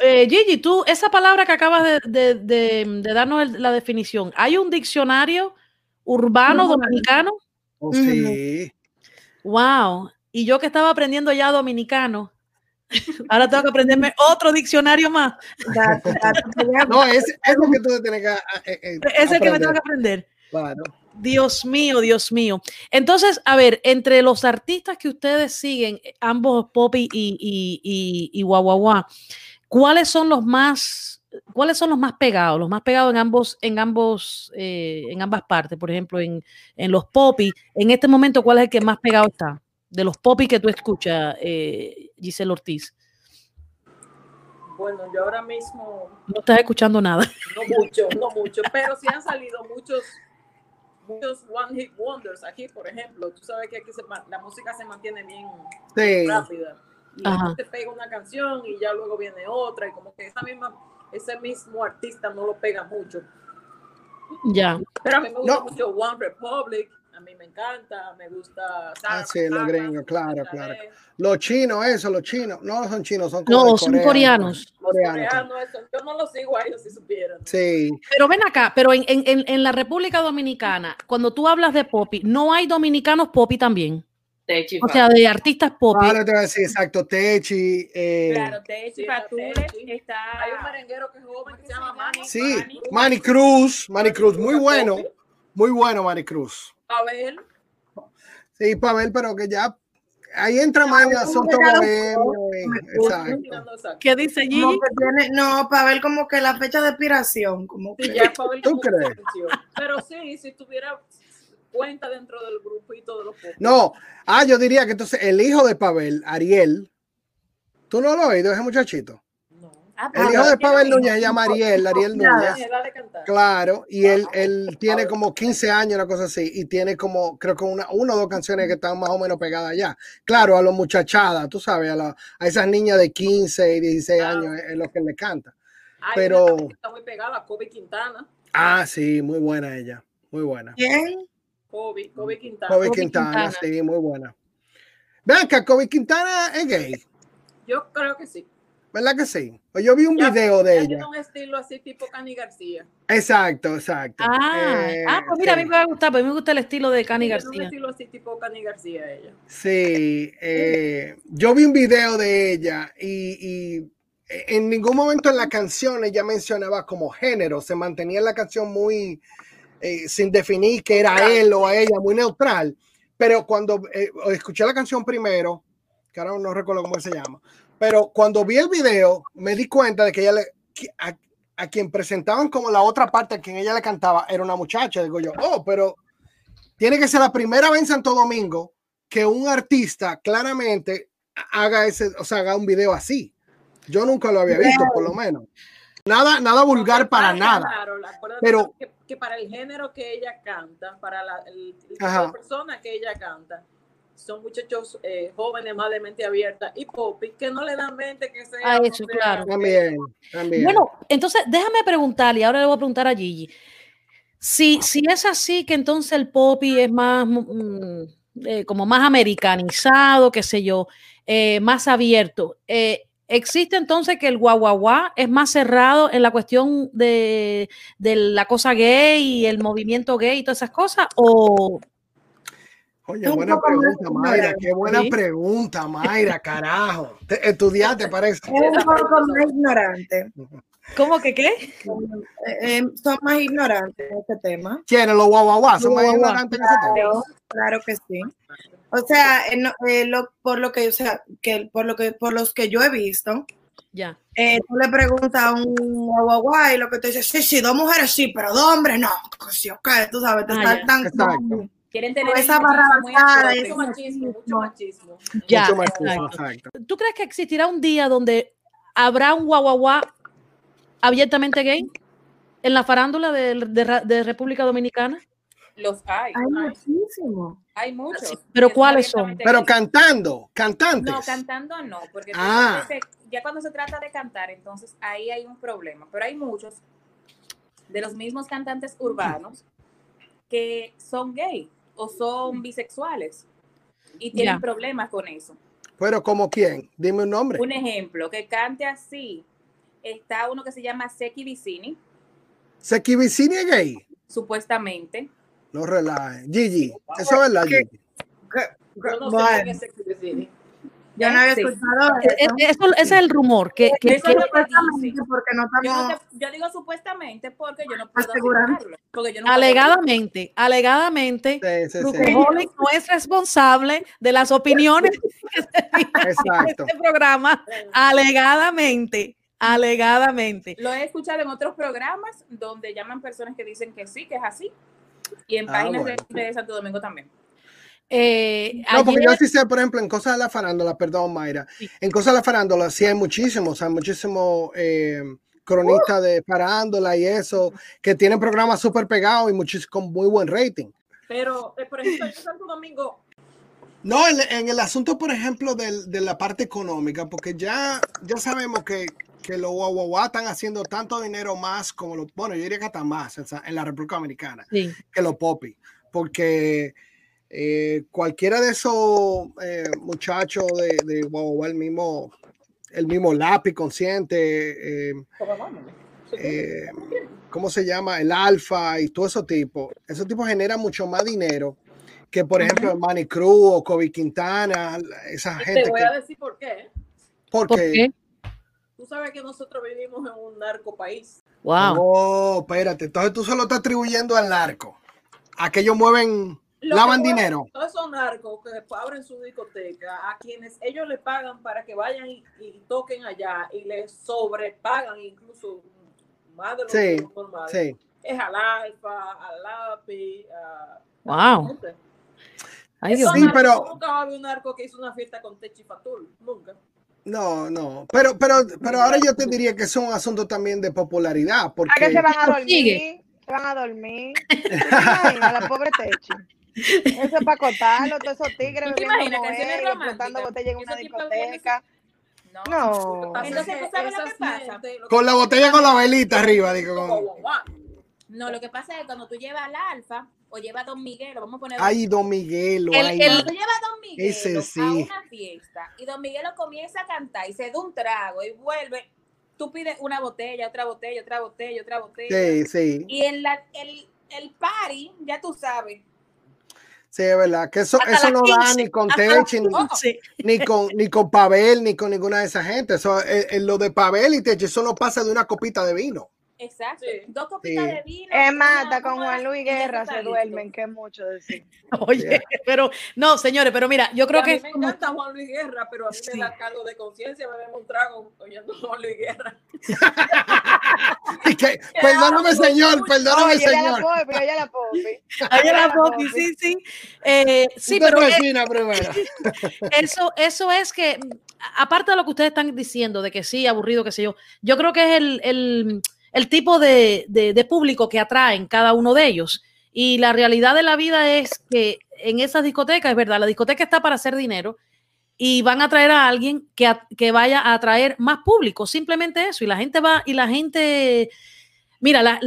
A: eh, Gigi, tú, esa palabra que acabas de, de- de- de darnos el- la definición, ¿hay un diccionario urbano dominicano?
D: Oh, sí.
A: Wow. Y yo que estaba aprendiendo ya dominicano, ahora tengo que aprenderme otro diccionario más.
D: No, es, es lo que tú tienes que. eh, eh,
A: Es el que me tengo que aprender.
D: Claro.
A: Dios mío, Dios mío. Entonces, a ver, entre los artistas que ustedes siguen, ambos Poppy y, y, y, y Guau Guau Guau, ¿cuáles son los más, cuáles son los más pegados? Los más pegados en ambos, en ambos, eh, en ambas partes. Por ejemplo, en, en los Poppy, en este momento, ¿cuál es el que más pegado está? De los Poppy que tú escuchas, eh, Giselle Ortiz.
I: Bueno, yo ahora mismo
A: No estás escuchando nada.
I: no mucho, no mucho, pero sí han salido muchos muchos one hit wonders aquí, por ejemplo. Tú sabes que aquí se la música se mantiene bien
D: Sí.
I: rápida. Y
A: Ajá.
I: te pega una canción y ya luego viene otra y como que esa misma ese mismo artista no lo pega mucho.
A: Ya.
I: Pero a mí me gusta
D: No.
I: mucho One Republic, a mí me encanta, me gusta.
D: Ah, sí, los gringos, claro, claro. Los chinos, eso, los chinos. No son chinos, son como
A: No, son
D: Corea,
A: coreanos.
I: Los
D: Coreanos.
I: coreanos, eso, yo no lo sigo a ellos si supieran.
D: Sí.
A: Pero ven acá, pero en, en- en- en la República Dominicana, cuando tú hablas de popi, no hay dominicanos popi también. O sea, de artistas popi.
D: Ahora te voy a decir, exacto, Techi. eh,
H: Claro, Techi,
I: Techi.
H: está...
I: Hay un merenguero que es joven que se llama Manny.
D: sí.
I: Manny
D: Cruz, Manny Cruz, muy bueno, muy bueno Manny Cruz.
I: A ver,
D: Sí, Pavel, pero que ya ahí entra más en el asunto y-
A: ¿Qué dice Gigi?
C: que tiene, no, para ver como que la fecha de expiración, como
I: Sí,
C: que
I: ya Pavel
D: ¿Tú crees?
I: Pero sí, si tuviera cuenta dentro del grupito de los pocos.
D: No, ah, yo diría que entonces el hijo de Pavel, Ariel, ¿tú no lo has oído, ese muchachito?
H: Ah,
D: El
H: pero
D: hijo de Pavel. Núñez se llama Ariel, Ariel. Núñez. Claro, y él, él tiene como 15 años, una cosa así, y tiene como, creo que una, una o dos canciones que están más o menos pegadas ya. Claro, a los muchachadas, tú sabes, a, la- a esas niñas de 15 y 16
I: Ah.
D: años es, es lo que le canta. Pero-
I: está muy pegada, Kobe Quintana.
D: Ah, sí, muy buena ella, muy buena.
C: ¿quién?
I: Kobe, Kobe Quintana.
D: Kobe
A: Kobe
D: Quintana,
A: Quintana.
D: sí, muy buena. Vean que Kobe Quintana es gay,
I: Yo creo que sí.
D: ¿Verdad que sí? Pues yo vi un
I: Ya-
D: video de ella.
I: tiene un estilo así tipo Cani García.
D: Exacto, exacto.
A: Ah,
D: Eh,
A: ah, pues mira, a mí
D: sí.
A: me va a gustar, pues a mí me gusta el estilo de Cani
I: Tiene un
A: García.
I: estilo así tipo Cani García ella.
D: Sí, eh, yo vi un video de ella y, y en ningún momento en la canción ella mencionaba como género, se mantenía en la canción muy eh, sin definir que era él o a ella, muy neutral. Pero cuando eh, escuché la canción primero, que ahora no recuerdo cómo se llama, pero cuando vi el video me di cuenta de que ella le, a, a quien presentaban como la otra parte a quien ella le cantaba era una muchacha. Digo yo, oh, pero tiene que ser la primera vez en Santo Domingo que un artista claramente haga ese, o sea, haga un video así. Yo nunca lo había visto, por lo menos. Nada, nada vulgar para nada.
I: claro,
D: Pero-
I: que, que para el género que ella canta, para la, el, de persona que ella canta, son muchachos eh, jóvenes más de mente abierta y popi que no le dan mente que sea.
A: Ah,
I: no
A: eso, claro.
D: También, también.
A: Bueno, entonces déjame preguntarle, ahora le voy a preguntar a Gigi. Si, si es así, que entonces el popi es más, mm, eh, como más americanizado, qué sé yo, eh, más abierto. eh, ¿Existe entonces que el guaguaguá es más cerrado en la cuestión de, de la cosa gay y el movimiento gay y todas esas cosas? ¿O
D: Oye, buena pregunta, Mayra. Qué buena
A: Sí.
D: pregunta, Mayra, carajo. Te, estudiaste, parece.
C: Es un poco más ignorante.
A: cómo que qué?
C: Eh, eh, son más ignorantes en este tema.
D: ¿Quiénes los guaguaguas? Son más ignorantes en ese tema.
C: Claro, claro que sí. O sea, eh, no, eh, lo- por lo que, o sea, que por lo que, por los que yo he visto,
A: Ya.
C: eh, tú le preguntas a un guaguaguá y lo que te dice, sí, sí, dos mujeres sí, pero dos hombres no. Ok, tú sabes, te
A: Ah,
C: saltan
H: Quieren tener
C: esa barra
H: machismo muy
C: basada,
H: a tope.
C: eso-
I: Mucho machismo, mucho machismo.
A: Ya,
D: Mucho machismo,
A: exacto.
D: exacto.
A: ¿Tú crees que existirá un día donde habrá un guaguaguá abiertamente gay en la farándula de, de de República Dominicana?
H: Los hay,
C: Hay
H: hay,
C: muchísimo.
H: hay muchos.
A: Sí, pero ¿cuáles son?
D: Pero cantando, cantantes.
H: No, cantando no, porque
D: Ah.
H: ya cuando se trata de cantar, entonces ahí hay un problema. Pero hay muchos de los mismos cantantes urbanos que son gay o son bisexuales y tienen
A: Ya.
H: problemas con eso.
D: Pero como quién? Dime un nombre.
H: Un ejemplo, que cante así, está uno que se llama Seki Vicini,
D: Seki Vicini es gay.
H: supuestamente.
D: No relaje. Gigi, eso es verdad,
C: ¿Qué?
D: Gigi.
I: Yo no sé quién es Sexy Vicini.
C: Yo no había
H: Sí.
C: escuchado eso.
A: e- eso- ese es el rumor. Que, que-
H: Eso
A: que-
H: es
C: Supuestamente, porque no estamos...
H: yo digo supuestamente porque yo no puedo asegurarlo. Porque yo
A: alegadamente, alegadamente,
D: Sí, sí,
A: no es responsable de las opiniones que se en este programa. Alegadamente, alegadamente.
H: Lo he escuchado en otros programas donde llaman personas que dicen que sí, que es así. Y en
D: Ah,
H: páginas
D: bueno.
H: de, de Santo Domingo también.
A: Eh,
D: No, porque yo sí sé, por ejemplo, en cosas de la farándula, perdón, Mayra,
A: Sí.
D: en cosas de la farándula sí hay muchísimos, hay muchísimos eh, cronistas de farándula y eso, que tienen programas súper pegados y con muy buen rating.
I: Pero, eh, por ejemplo, en Santo Domingo,
D: No, en, en el asunto, por ejemplo, del- de la parte económica, porque ya, ya sabemos que que los guaguaguá están haciendo tanto dinero más como los, bueno, yo diría que hasta más en, en la República Dominicana
A: Sí.
D: que los popis, porque eh, cualquiera de esos eh, muchachos de, el mismo, el mismo lápiz consciente, eh, eh, ¿cómo se llama? El alfa y todo esos tipos. Esos tipos generan mucho más dinero que, por ejemplo, el Manny Cruz o Kobe Quintana, esa
I: Y
D: gente
I: te voy
D: que...
I: a decir por qué.
D: Porque,
A: ¿Por qué?
I: Tú sabes que nosotros vivimos en un narco país.
A: Wow.
D: Oh, espérate. Entonces tú solo estás atribuyendo al narco. A que ellos mueven, lavan dinero.
I: Todos esos narcos que abren su discoteca, a quienes ellos le pagan para que vayan y, y toquen allá y les sobrepagan incluso más de lo
D: Sí,
I: es normal.
D: sí.
I: Es al alfa, al lápiz, a...
A: Wow.
I: gente.
A: Ay, Dios
D: Sí, pero-
I: Nunca va a haber un narco que hizo una fiesta con Techi Fatul. Nunca.
D: No, no. Pero, pero, pero ahora yo te diría que es un asunto también de popularidad.
G: ¿A
D: Porque
G: que se van a dormir?
A: Sigue.
G: Se van a dormir. ¿Tú te imaginas, la pobre Techi. Eso es para acotarlo, todos esos tigres
H: ¿Tú te
G: bebiendo explotando botella en una discoteca.
H: No.
G: No.
H: Entonces, ¿tú sabes lo que pasa?
D: con la botella con la velita arriba, digo.
H: No, lo que pasa es que cuando tú llevas al Alfa o llevas a Don Miguel, lo vamos a poner.
D: Ay, Don Miguelo.
A: El-
D: ay,
A: el-
H: Cuando tú llevas a Don Miguel
D: Ese
H: a
D: sí.
H: una fiesta y Don Miguel comienza a cantar y se da un trago y vuelve, tú pides una botella, otra botella, otra botella, otra botella.
D: Sí, sí.
H: Y en la, el, el party, ya tú sabes.
D: Sí, es verdad. Que eso,
A: Hasta
D: eso no da
A: 15,
D: ni con Techi, ni,
A: 15.
D: ni con, ni con Pavel, ni con ninguna de esa gente. Eso, eh, eh, lo de Pavel y Techi, eso no pasa de una copita de vino.
H: Exacto.
I: Sí.
H: Dos copitas
D: Sí.
H: de vino.
G: Es más, hasta con Juan Luis Guerra se duermen, que es mucho decir.
A: Oye, pero no, señores, pero mira, yo creo
I: a
A: que
I: mí me
A: como-
I: encanta Juan Luis Guerra, pero a mí
A: Sí.
I: me da cargo de conciencia beberme un trago oyendo Juan Luis Guerra.
D: Que, perdóname, señor, perdóname,
G: Oye, ya la
D: señor.
G: popi, oye la popi.
A: Ayer la
G: la
A: Poppy. sí, sí. Eh, sí,
D: Usted
A: pero
D: vecina
A: eso, eso es que, aparte de lo que ustedes están diciendo, de que sí, aburrido, qué sé yo, yo creo que es el, el- el tipo de, de- público que atraen cada uno de ellos. Y la realidad de la vida es que en esas discotecas, es verdad, la discoteca está para hacer dinero y van a traer a alguien que, que vaya a atraer más público, simplemente eso. Y la gente va, y la gente, mira, la,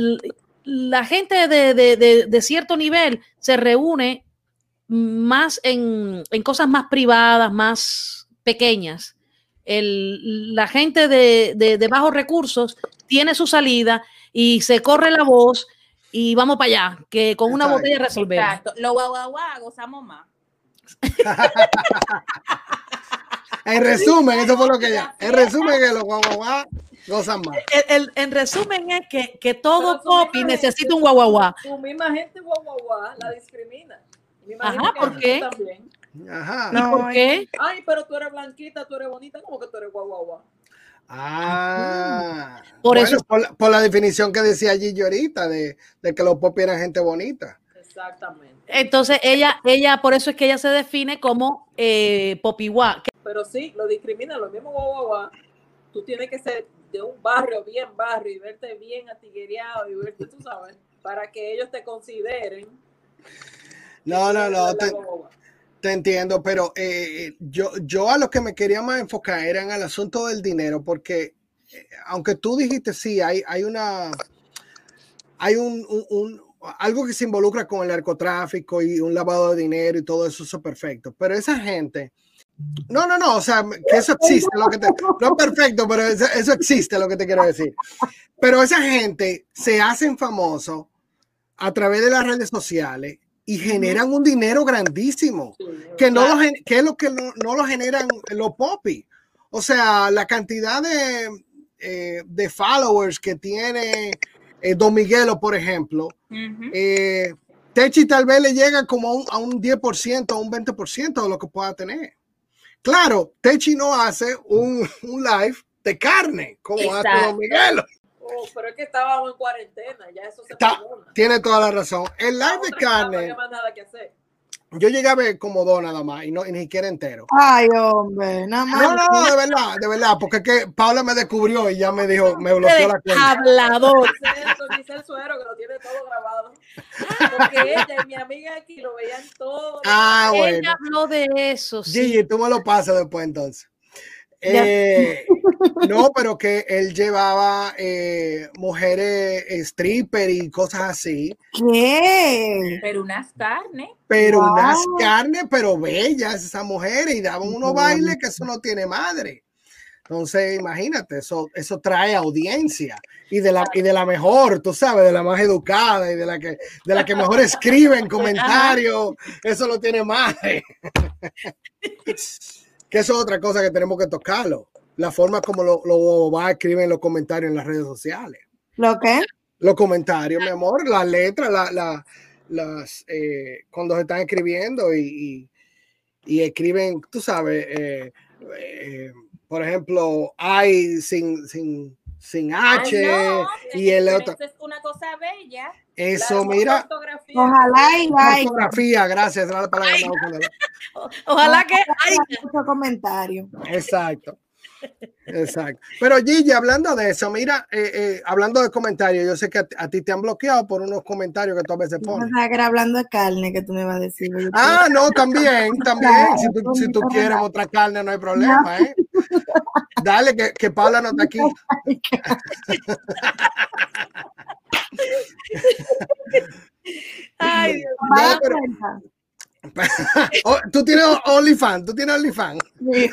A: la gente de, de- de- de cierto nivel se reúne más en, en cosas más privadas, más pequeñas. El- la gente de, de- de bajos recursos tiene su salida y se corre la voz y vamos para allá, que con una
D: Exacto.
A: botella resolvemos.
H: Exacto. Los guaguaguá gozamos más.
D: En resumen, eso fue lo que ya. En resumen, que los guaguaguá gozan más.
A: El- el- en resumen es que, que todo
I: misma
A: necesita
I: gente-
A: un guaguaguá.
I: Tu misma gente guau, guau, guau, la discrimina. Me imagino
A: Ajá, ¿por
I: tú
A: qué?
I: También.
D: Ajá.
A: ¿Y por qué?
I: Ay, pero tú eres blanquita, tú eres bonita, como que tú eres guau, guau, guau.
D: Ah.
A: Por
D: Bueno,
A: eso-
D: por, la- por la definición que decía Gigi ahorita de, de que los popis eran gente bonita.
I: Exactamente.
A: Entonces ella, ella, por eso es que ella se define como eh, popiwá.
I: Pero sí, lo discriminan, lo mismo guau, guau, guau. Tú tienes que ser de un barrio, bien barrio, y verte bien atiguereado y verte, tú sabes, para que ellos te consideren.
D: No, no, no,
I: La
D: te,
I: guau, guau, guau.
D: Te entiendo, pero eh, yo, yo a lo que me quería más enfocar era en el asunto del dinero, porque eh, aunque tú dijiste sí, hay, hay una, hay un, un- algo que se involucra con el narcotráfico y un lavado de dinero y todo eso, eso es perfecto, pero esa gente, no, no, no, o sea, que eso existe, lo que te, no es perfecto, pero eso, eso existe, lo que te quiero decir. Pero esa gente se hacen famosos a través de las redes sociales y generan un dinero grandísimo que no lo que es lo que no, no lo generan los popis. O sea, la cantidad de, eh, de followers que tiene eh, Don Miguelo, por ejemplo, eh, Techi tal vez le llega como a un, a un 10%, a un 20% de lo que pueda tener. Claro, Techi no hace un, un live de carne como hace. Don Miguelo.
I: Oh, pero es que estábamos en cuarentena, ya eso se
D: Está-. Tiene toda la razón. El live de
I: No
D: carne,
I: hay más nada que hacer.
D: yo llegué a ver como dos nada más y, no, y ni siquiera entero.
G: Ay, hombre, nada más.
D: No, no, no, de verdad, de verdad, porque es que Paula me descubrió y ya me dijo, me bloqueó la cuenta.
A: Hablador.
I: Dice el suero que lo tiene todo grabado. Porque ella y mi amiga aquí lo veían todo.
D: Ah, bueno.
A: Ella habló de eso. sí.
D: Gigi, tú me lo pasas después entonces. Eh, no, pero que él llevaba eh, mujeres stripper y cosas así.
C: ¿Qué?
H: Pero unas carnes.
D: Pero
C: Wow.
D: unas carnes, pero bellas esas mujeres y daban unos bailes que eso no tiene madre. Entonces, imagínate, eso, eso trae audiencia y de la y de la mejor, tú sabes, de la más educada y de la que de la que mejor escribe en comentarios, eso lo tiene madre. que eso es otra cosa que tenemos que tocarlo. La forma como lo, lo va a escribir en los comentarios en las redes sociales.
C: ¿Lo qué?
D: Los comentarios, mi amor, las letras, la, la- las, eh, cuando se están escribiendo y, y- y escriben, tú sabes, eh, eh, por ejemplo, hay sin, sin, sin H
H: Ay, no,
D: y el otro.
H: eso es una cosa bella.
D: Eso,
H: La
D: mira.
C: Ojalá y haya
D: ortografía, gracias, era la palabra.
A: Ojalá que haya.
C: mucho comentario.
D: Exacto. Exacto. Pero Gigi, hablando de eso, mira, eh, eh, hablando de comentarios, yo sé que a, ti- a ti te han bloqueado por unos comentarios que tú a veces pones.
C: que era hablando de carne que tú me ibas a decir.
D: Ah, no, también, también. Si tú, si quieres
C: no.
D: otra carne, no hay problema, ¿eh? Dale, que, que Paula no está aquí.
A: Ay, Dios
C: ¿Te
D: tú tienes OnlyFans, tú tienes OnlyFans.
C: Sí.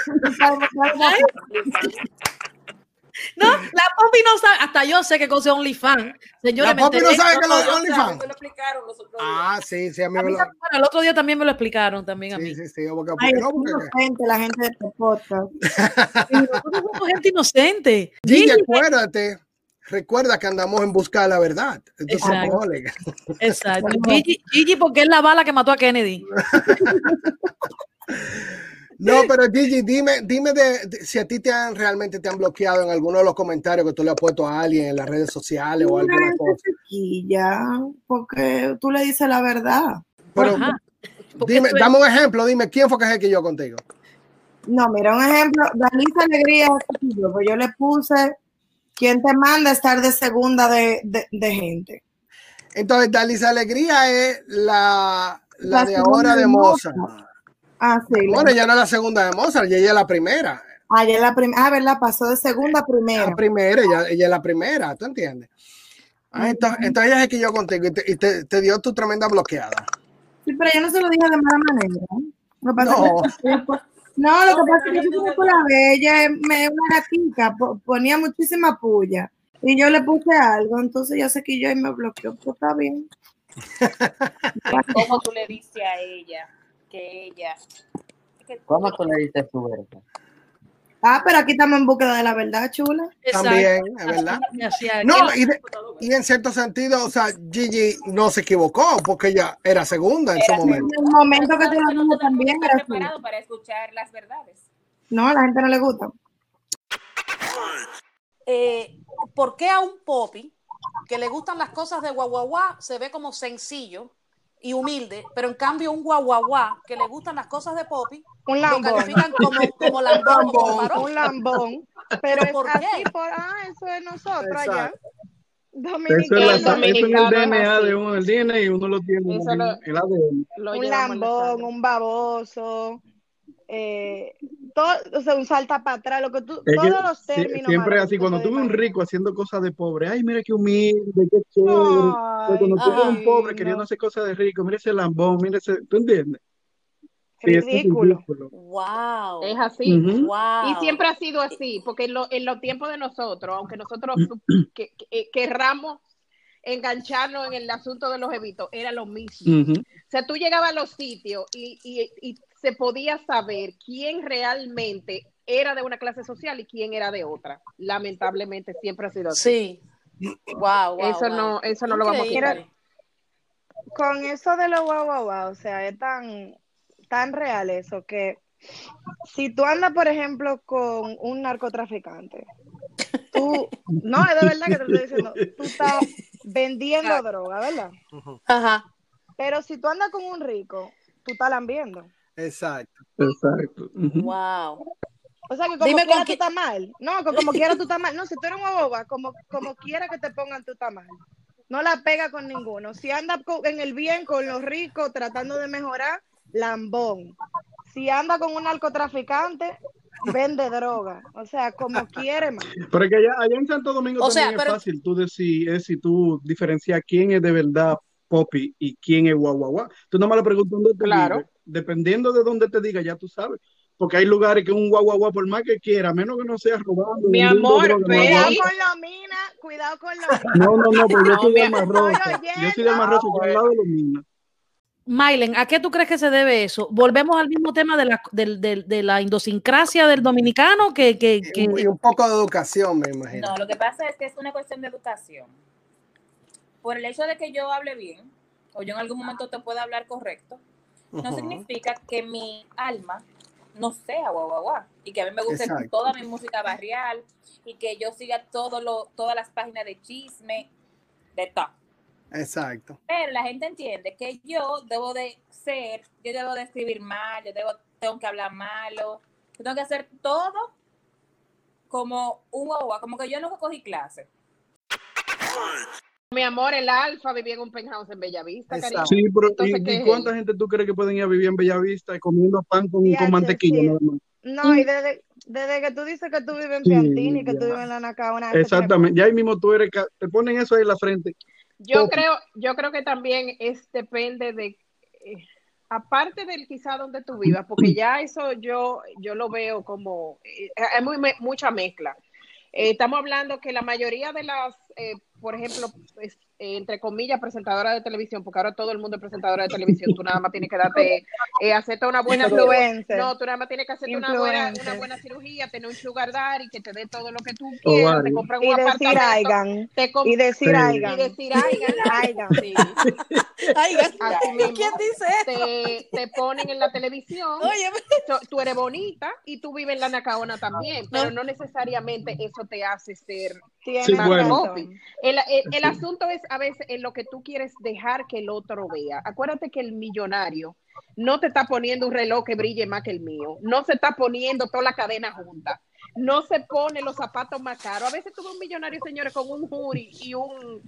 A: No, la Poppy no sabe, hasta yo sé que cosa es OnlyFans. Señores,
D: La Poppy no sabe que lo
I: no,
D: OnlyFans.
I: Me lo explicaron los otros días.
D: Ah, sí, sí, a mí
A: a
D: me lo.
A: bueno, el otro día también me lo explicaron también a mí.
D: Sí, sí, sí. Porque,
C: Ay,
D: no,
C: es
D: porque-
C: inocente la gente de este podcast.
A: Nosotros somos gente inocente.
D: Gigi, acuérdate, recuerda que andamos en busca de la verdad. Entonces,
A: Exacto. Exacto. Gigi, Gigi, porque es la bala que mató a Kennedy.
D: No, pero Gigi, dime, dime de, de- si a ti te han realmente te han bloqueado en alguno de los comentarios que tú le has puesto a alguien en las redes sociales o alguna
C: Una
D: cosa.
C: chiquilla, porque tú le dices la verdad.
D: Pero
A: Ajá.
D: Dime, dame un ejemplo, dime quién fue que se quilló contigo.
C: No, mira, un ejemplo, Dalisa Alegría, yo, pues yo le puse, ¿quién te manda a estar de segunda de, de, de gente?
D: Entonces, Dalisa Alegría es la, la
C: La
D: de ahora de Mozart.
C: Ah, sí.
D: Bueno, ella no es la segunda de Mozart, ella es la primera.
C: Ah, ya la primera, ah, ¿verdad? Pasó de segunda a primera.
D: La primera, ella, ella es la primera, ¿tú entiendes? Ah, entonces, entonces ella se quilló contigo y, te, y te- te dio tu tremenda bloqueada.
C: Sí, pero yo no se lo dije de mala manera. Lo que pasa
D: No.
C: es que- no, lo que pasa es que yo como la ve, ella es me- una gatica, po- ponía muchísima puya. Y yo le puse algo, entonces ya se quilló y me bloqueó. Pues está bien.
H: ¿Cómo tú le dices a ella que ella... que-
J: ¿Cómo tú le dices tu verdad?
C: Ah, pero aquí estamos en búsqueda de la verdad, chula.
A: Exacto.
D: También, es verdad. No, y, de- y en cierto sentido, o sea, Gigi no se equivocó porque ella era segunda en su
H: Era
D: momento.
C: En el momento que
H: Nosotros
C: lo también era así.
H: preparados para escuchar las verdades.
C: No, a la gente no le gusta.
A: eh, ¿por qué a un popi que le gustan las cosas de guaguaguá se ve como sencillo y humilde, pero en cambio un guaguaguá que le gustan las cosas de popi
G: Un
A: lo
G: lambón.
A: califican como, como lambón o como varón?
G: Un lambón. Pero es
A: ¿Por
G: así
A: qué?
G: por, ah, eso es nosotros allá.
D: Exacto.
E: Eso es, la,
G: Dominicano.
E: eso es el DNA
F: así.
E: de uno, el DNA y uno lo tiene
F: lo-
E: el ADN.
F: Lo
G: un lambón, un baboso, eh, todo, o sea, un salta para atrás, lo que tú,
E: Es que
G: todos los términos.
E: siempre así, cuando tú ves un rico haciendo cosas de pobre, ay, mira qué humilde, qué chévere.
G: Ay,
E: cuando tú ves un pobre
G: sí,
E: queriendo
G: no.
E: hacer cosas de rico, mira ese lambón, mira ese, ¿tú entiendes? Sí, eso es
G: Ridículo.
E: ridículo.
A: Wow.
F: Es así.
A: Wow.
F: Y siempre ha sido así, porque en, lo- en los tiempos de nosotros, aunque nosotros que, que- eh, querramos engancharnos en el asunto de los evitos, era lo mismo. O sea, tú llegabas a los sitios y, y- y se podía saber quién realmente era de una clase social y quién era de otra. Lamentablemente siempre ha sido así.
A: Sí. Wow, wow.
F: eso
A: wow.
F: no, eso no lo vamos a quitar.
G: Con eso de los guau guau guau, o sea, es tan, tan real eso que si tú andas, por ejemplo, con un narcotraficante, tú, no, es de verdad que te lo estoy diciendo, tú estás vendiendo droga, ¿verdad?
A: Ajá.
G: Pero si tú andas con un rico, tú estás lambiendo.
D: Exacto.
E: Exacto. Ujú.
A: Wow.
G: O sea, que como
A: Dime
G: quiera
A: con
G: tú estás mal. No, que como quiera tú estás mal. No, si tú eres una boba, como, como quiera que te pongan, tú estás mal. No la pega con ninguno. Si anda en el bien con los ricos tratando de mejorar, lambón. Si anda con un narcotraficante, vende droga. O sea, como quiere, man.
E: Pero es que allá, allá en Santo Domingo
A: O
E: también
A: sea,
E: es
A: pero-
E: fácil tú decir, es si tú diferencias quién es de verdad Poppy y quién es guau guau guau. Tú nomás le preguntas dónde te
F: Claro.
E: vive. Dependiendo de dónde te diga, ya tú sabes. Porque hay lugares que un guau guau guau, por más que quiera, a menos que no sea robando.
F: Mi amor,
E: droga, no
F: pero-
G: Cuidado con los minas, cuidado con los
E: No, no, no, porque yo
F: No,
E: soy de.
G: Estoy
E: Yo soy de Almarrosa, yo al lado de los minas.
A: Mailen, ¿a qué tú crees que se debe eso? Volvemos al mismo tema de la, del- del- de la idiosincrasia del dominicano, que, que, que-
D: Y un poco de educación, me imagino.
H: No, lo que pasa es que es una cuestión de educación. Por el hecho de que yo hable bien, o yo en algún momento te pueda hablar correcto, no significa que mi alma no sea guau guau guau y que a mí me guste
D: Exacto.
H: toda mi música barrial y que yo siga todo lo, todas las páginas de chisme, de todo.
D: Exacto.
H: Pero la gente entiende que yo debo de ser, yo debo de escribir mal, yo debo, tengo que hablar malo, yo tengo que hacer todo como un guau guau, como que yo no cogí clase.
F: Mi amor, el Alfa vivía en un penthouse en Bellavista, cariño.
E: Sí, pero
F: Entonces,
E: ¿y,
F: ¿qué
E: y
F: es
E: cuánta gente tú crees que pueden ir a vivir en Bellavista comiendo pan con, con mantequilla?
G: sí.
E: nada más?
G: No, y desde, desde que tú dices que tú vives en
E: Sí,
G: Piantini y que tú vives en la Nacaona.
E: Exactamente. Ya ahí mismo tú eres, te ponen eso ahí en la frente.
F: Yo creo, yo creo que también es depende de, eh, aparte del quizá donde tú vivas, porque ya eso yo, yo lo veo como, eh, hay muy, me- mucha mezcla. Eh, estamos hablando que la mayoría de las, eh, por ejemplo, pues, eh, entre comillas, presentadoras de televisión, porque ahora todo el mundo es presentadora de televisión, tú nada más tienes que darte, eh, hacerte una buena
G: Influencer.
F: No, tú nada más tienes que hacerte una buena, una buena cirugía, tener un sugar daddy que te dé todo lo que tú
E: Oh,
F: quieras, te compran
G: Y
F: un
G: decir
F: apartamento, te
G: Y decir
E: Sí.
G: Aigan.
F: y decir Aigan. Sí.
A: ¿Quién dice eso?
F: Te, te ponen en la televisión,
A: Oye,
F: so- tú eres bonita y tú vives en la Nacaona también, pero no necesariamente eso te hace ser
E: Sí, bueno.
F: el, el- el
E: Sí.
F: asunto es a veces en lo que tú quieres dejar que el otro vea. Acuérdate que el millonario no te está poniendo un reloj que brille más que el mío, no se está poniendo toda la cadena junta, no se pone los zapatos más caros. A veces tuve un millonario, señores, con un jury y un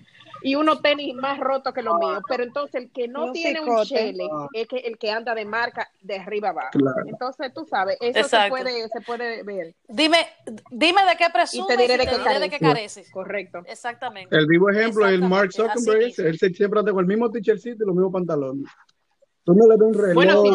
F: y unos tenis más rotos que los míos, pero entonces el que no tiene un chele es que el que anda de marca de arriba abajo.
E: Claro.
F: Entonces tú sabes, eso se puede se puede ver.
A: Dime, dime de qué presumes
F: Y te diré de
A: y
F: qué
A: diré de qué
F: careces. Correcto.
A: Exactamente.
E: El vivo ejemplo es el Mark Zuckerberg. Él se siempre anda con el mismo t-shirtcito y los mismos pantalones. Tú no le das un reloj,
F: Bueno, sí,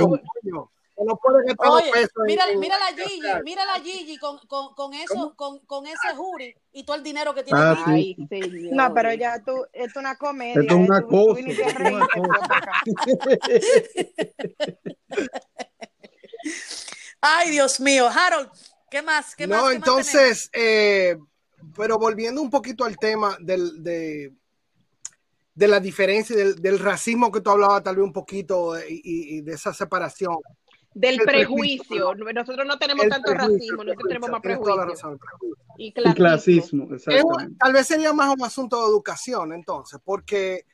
E: un
F: yo
D: no puede gastar los
A: Oye,
D: pesos en-
A: mira,
D: en-
A: mira la Gigi, mira la Gigi con, con, con eso, con, con ese jury y todo el dinero que tiene
E: Ah,
A: Gigi.
E: sí.
F: Ay.
G: No, pero ya tú, esto es una comedia.
E: Esto es una
G: tú- tú
E: cosa, esto es una cosa.
A: Ay, Dios mío. Harold, ¿qué más? ¿Qué más?
D: No,
A: ¿Qué más
D: entonces, eh, pero volviendo un poquito al tema del, de, de la diferencia del, del racismo que tú hablabas tal vez un poquito eh, y, y de esa separación.
F: Del
D: El
F: prejuicio.
D: prejuicio,
F: Nosotros no tenemos
D: El
F: tanto racismo, nosotros tenemos más
D: prejuicio, razón.
F: Y
E: Y
F: clasismo.
E: clasismo,
D: Es un-
E: exactamente.
D: tal vez sería más un asunto de educación, entonces, porque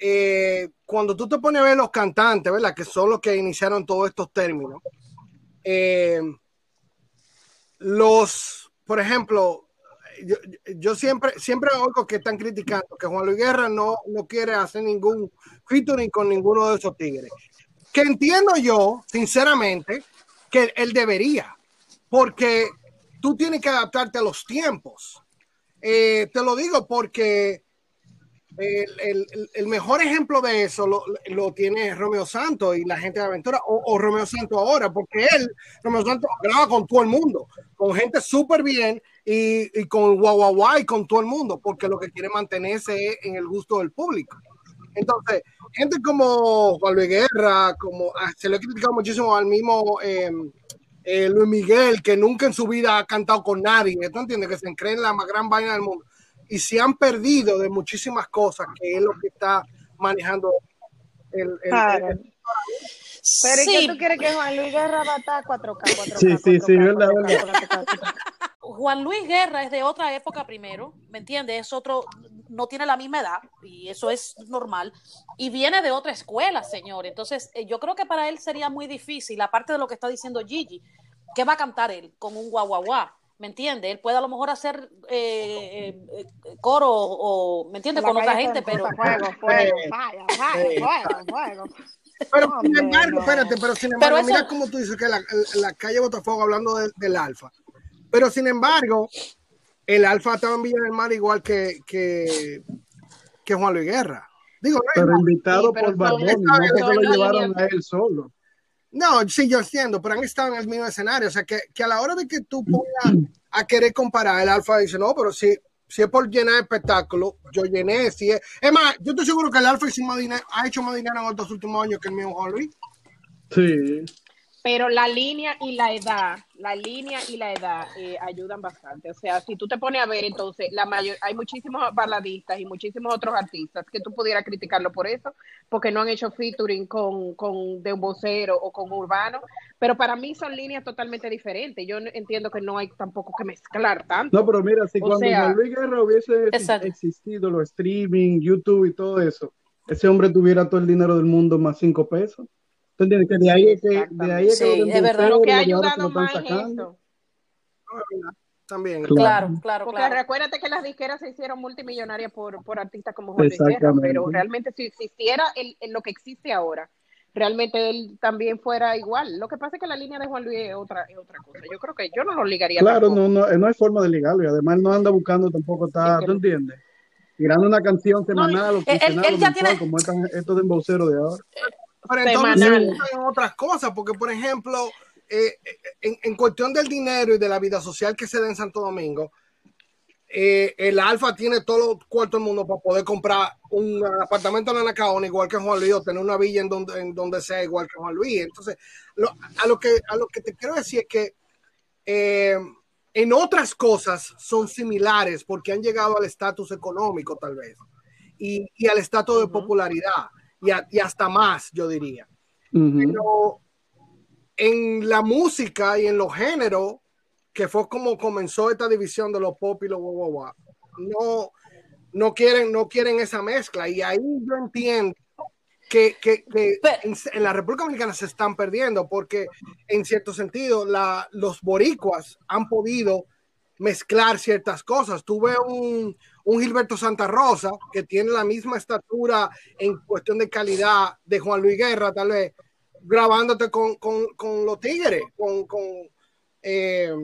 D: eh, cuando tú te pones a ver los cantantes, ¿verdad? Que son los que iniciaron todos estos términos. eh, los, por ejemplo, yo, yo siempre, siempre oigo que están criticando que Juan Luis Guerra no, no quiere hacer ningún featuring con ninguno de esos tigres. Que entiendo yo, sinceramente, que él debería, porque tú tienes que adaptarte a los tiempos. Eh, te lo digo porque el, mejor ejemplo de eso lo, tiene Romeo Santos y la gente de Aventura, o, Romeo Santos ahora, porque él, Romeo Santos, graba con todo el mundo, con gente súper bien y, y con guau y con todo el mundo, porque lo que quiere mantenerse es en el gusto del público. Entonces, gente como Juan Luis Guerra, como ah, se le ha criticado muchísimo al mismo eh, eh, Luis Miguel, que nunca en su vida ha cantado con nadie, ¿tú entiendes? Que se cree en la más gran vaina del mundo. Y se han perdido de muchísimas cosas, que es lo que está manejando el... el-
G: Claro.
D: el-
G: Pero ¿y
A: Sí.
G: qué tú quieres que Juan Luis Guerra va a estar 4K, 4K,
E: Sí, sí, sí,
G: 4K,
E: verdad,
G: 4K,
E: verdad.
G: 4K, 4K?
A: Juan Luis Guerra es de otra época primero, ¿me entiendes? Es otro, no tiene la misma edad y eso es normal. Y viene de otra escuela, señor. Entonces, eh, yo creo que para él sería muy difícil, aparte de lo que está diciendo Gigi, ¿qué va a cantar él con un guau guau guau? ¿Me entiende? Él puede a lo mejor hacer eh, eh, coro o, ¿me entiende?
G: La
A: Con otra gente, pero...
G: Fuego, fuego, falla, falla, fuego, fuego.
D: Pero sin embargo, espérate, pero sin embargo,
A: eso-
D: mira cómo tú dices que la, la calle Botafogo hablando de- del Alfa. Pero sin embargo, el Alfa estaba en Villa del Mar igual que, que, que Juan Luis Guerra. Digo, no,
E: Pero invitado
F: Sí, pero
E: por Barboni, no lo llevaron a él solo.
D: No, sí, yo entiendo, pero han estado en el mismo escenario. O sea, que, que a la hora de que tú pongas a querer comparar, el Alfa dice, no, pero si, si es por llenar espectáculo, yo llené. Si es... es más, yo estoy seguro que el Alfa hizo más dinero- ha hecho más dinero en los dos últimos años que el mío Juan Luis.
E: Sí.
F: Pero la línea y la edad, la línea y la edad eh, ayudan bastante. O sea, si tú te pones a ver, entonces, la mayor, hay muchísimos baladistas y muchísimos otros artistas que tú pudieras criticarlo por eso, porque no han hecho featuring con, con de un vocero o con urbano. Pero para mí son líneas totalmente diferentes. Yo no- entiendo que no hay tampoco que mezclar tanto.
E: No, pero mira, si
F: O
E: cuando
F: sea-
E: Luis Guerra hubiese
A: Exacto.
E: existido los streaming, YouTube y todo eso, ese hombre tuviera todo el dinero del mundo más cinco pesos. ¿Tú entiendes? Que de ahí es que, de ahí es que
A: Sí, es verdad.
F: Lo que ha ayudado más es eso.
D: También.
A: Claro, claro,
F: Porque
A: claro.
F: recuérdate que las disqueras se hicieron multimillonarias por, por artistas como Juan Luis Guerra, pero realmente si existiera el, el- lo que existe ahora, realmente él también fuera igual. Lo que pasa es que la línea de Juan Luis es otra, es otra cosa. Yo creo que yo no lo ligaría
E: Claro,
F: tampoco.
E: no, no, no hay forma de ligarlo y además no anda buscando tampoco está,
F: Es que
E: ¿tú
F: no.
E: entiendes? Tirando una canción semanal o
A: él- él
E: o
A: ya
E: mensual,
A: tiene-
E: como estos de emboceros de ahora.
D: Pero entonces en otras cosas, porque por ejemplo, eh, en, en cuestión del dinero y de la vida social que se da en Santo Domingo, eh, el Alfa tiene todo el cuarto del mundo para poder comprar un apartamento en Anacaona igual que Juan Luis o tener una villa en donde, en donde sea igual que Juan Luis. Entonces, lo- a, lo que, a lo que te quiero decir es que eh, en otras cosas son similares porque han llegado al estatus económico tal vez y, y al estatus de popularidad y, a- y hasta más, yo diría.
E: Ujú.
D: Pero en la música y en los géneros, que fue como comenzó esta división de los pop y los guau, guau, guau, no, no quieren, no quieren esa mezcla. Y ahí yo entiendo que, que- que
A: Pero-
D: en, en la República Dominicana se están perdiendo porque en cierto sentido la, los boricuas han podido mezclar ciertas cosas. Tuve un, un Gilberto Santa Rosa que tiene la misma estatura en cuestión de calidad de Juan Luis Guerra, tal vez, grabándote con, con, con los tigres, con, con, eh,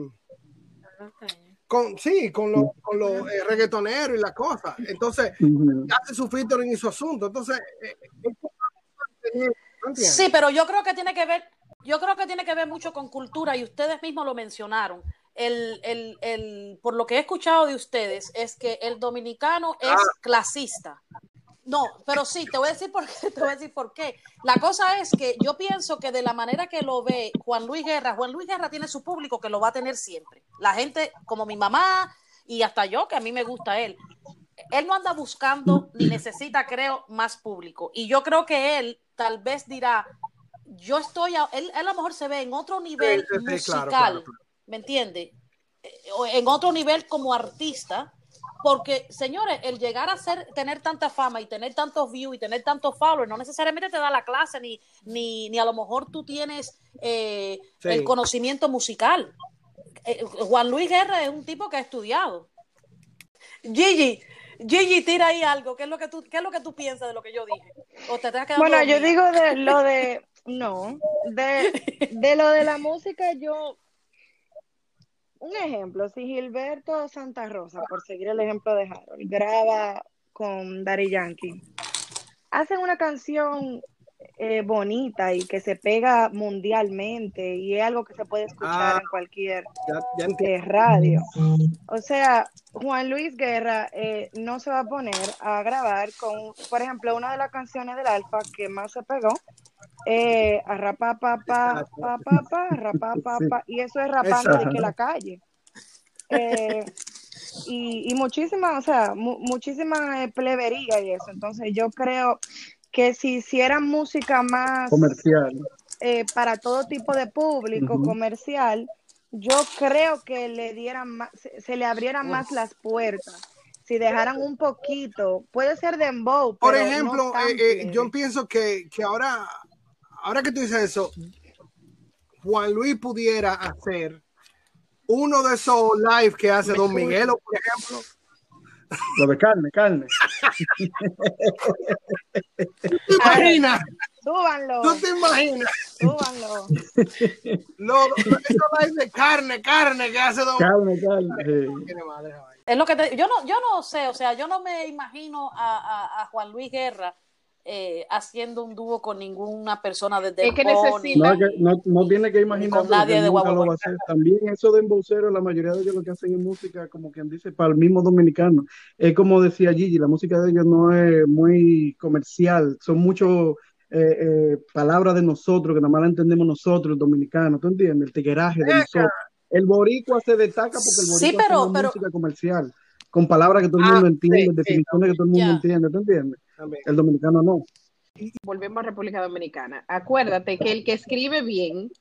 D: con sí, con los, con los eh, reggaetoneros y la cosa. Entonces, hace su featuring y su asunto. Entonces, eh, eh.
A: Sí, pero yo creo que tiene que ver, yo creo que tiene que ver mucho con cultura y ustedes mismos lo mencionaron. El, el, el, por lo que he escuchado de ustedes es que el dominicano es clasista. No, pero sí, te voy a decir por qué, te voy a decir por qué. La cosa es que yo pienso que de la manera que lo ve Juan Luis Guerra, Juan Luis Guerra tiene su público que lo va a tener siempre. La gente, como mi mamá y hasta yo, que a mí me gusta él, él no anda buscando ni necesita, creo, más público. Y yo creo que él tal vez dirá, yo estoy, a, él, él a lo mejor se ve en otro nivel
D: Sí, sí, sí,
A: musical,
D: claro, claro,
A: ¿me entiende? Eh, o En otro nivel como artista, porque, señores, el llegar a ser, tener tanta fama y tener tantos views y tener tantos followers, no necesariamente te da la clase, ni, ni, ni a lo mejor tú tienes eh,
D: Sí.
A: el conocimiento musical. Eh, Juan Luis Guerra es un tipo que ha estudiado. Gigi, Gigi, tira ahí algo. ¿Qué es lo que tú, qué es lo que tú piensas de lo que yo dije? ¿O te
G: Bueno, yo digo de lo de, no, de, de lo de la música, yo, un ejemplo, si Gilberto Santa Rosa, por seguir el ejemplo de Harold, graba con Daddy Yankee, hacen una canción eh, bonita y que se pega mundialmente y es algo que se puede escuchar
D: Ah.
G: en cualquier
D: Ya, ya
G: radio. O sea, Juan Luis Guerra eh, no se va a poner a grabar con, por ejemplo, una de las canciones del Alfa que más se pegó, eh, arrapa pa pa pa pa pa, arrapa pa pa, y eso es rapando de que la calle. Eh, y, y muchísima, o sea, mu- muchísima eh, plebería y eso. Entonces yo creo que si hicieran música más
E: Comercial.
G: eh, para todo tipo de público comercial, yo creo que le dieran más, se, se le abrieran más las puertas. Si dejaran un poquito, puede ser dembow,
D: Por ejemplo,
G: no
D: eh, eh, yo pienso que, que ahora, ahora que tú dices eso, Juan Luis pudiera hacer uno de esos live que hace Don Miguelo, por ejemplo.
E: Lo de carne, carne.
D: ¿Te imaginas?
G: Súbanlo.
D: ¿Tú te imaginas?
G: Súbanlo.
D: Lo, eso live de carne, carne que hace Don
E: Carne, carne.
A: Es lo que te- yo no, yo no sé, o sea, yo no me imagino a, a- a Juan Luis Guerra eh, haciendo un dúo con ninguna persona desde
F: Es que necesita-
E: No, es que no, no tiene que imaginar
A: Con nadie de
E: nunca
A: Guagua
E: lo va a hacer. También eso de embocero, la mayoría de ellos lo que hacen en música, como quien dice, para el mismo dominicano. Es como decía Gigi, la música de ellos no es muy comercial, son muchos eh, eh, palabras de nosotros, que nada más la entendemos nosotros, los dominicanos, ¿tú entiendes? El tigueraje de nosotros. El boricua se destaca porque el boricua
A: Sí, pero-
E: hace una
A: pero-
E: música comercial, con palabras que todo el
D: Ah,
E: mundo entiende,
D: sí,
E: definiciones que todo el mundo entiende, ¿tú entiendes?
D: También.
E: El dominicano no.
F: volvemos a República Dominicana. Acuérdate que el que escribe bien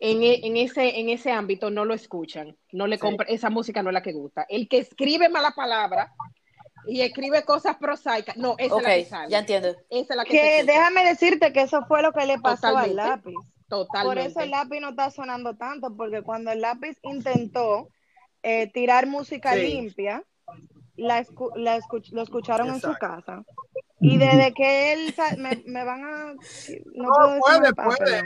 F: en, e- en ese, en ese ámbito no lo escuchan, no le
D: Sí.
F: compra, esa música no es la que gusta. El que escribe mala palabra y escribe cosas prosaicas, no, esa es la que sale.
A: ya entiendo.
F: Esa es la que,
G: déjame decirte que eso fue lo que le pasó
F: Totalmente.
G: al lápiz. Por
F: Totalmente.
G: eso el lápiz no está sonando tanto, porque cuando el lápiz intentó eh, tirar música
D: Sí.
G: limpia, la escu- la escuch- lo escucharon en su casa. Y desde que él me, me van a no,
D: No,
G: puedo decir
D: puede,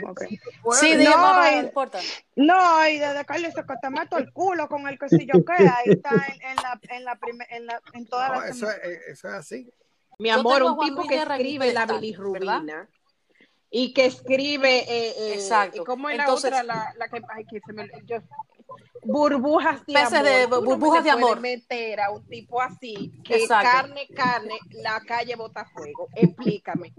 D: puede.
A: Sí,
G: No,
A: diga, no, no,
G: y-
A: no importa.
G: No, y desde que él dice que te meto el culo con el que si yo qué, ahí está en, en la en la prime- en la en todas
D: No,
G: las
D: eso, es, eso es así.
F: Mi amor, un tipo que escribe la bilirrubina y que escribe, eh, eh,
A: Exacto.
F: ¿cómo es
A: Entonces-
F: la otra? La, la que, ay, que se me, yo, burbujas de
A: Peces
F: amor.
A: de-
F: no
A: burbujas de amor.
F: meter a un tipo así, que
A: Exacto.
F: carne, carne, la calle bota fuego. Explícame.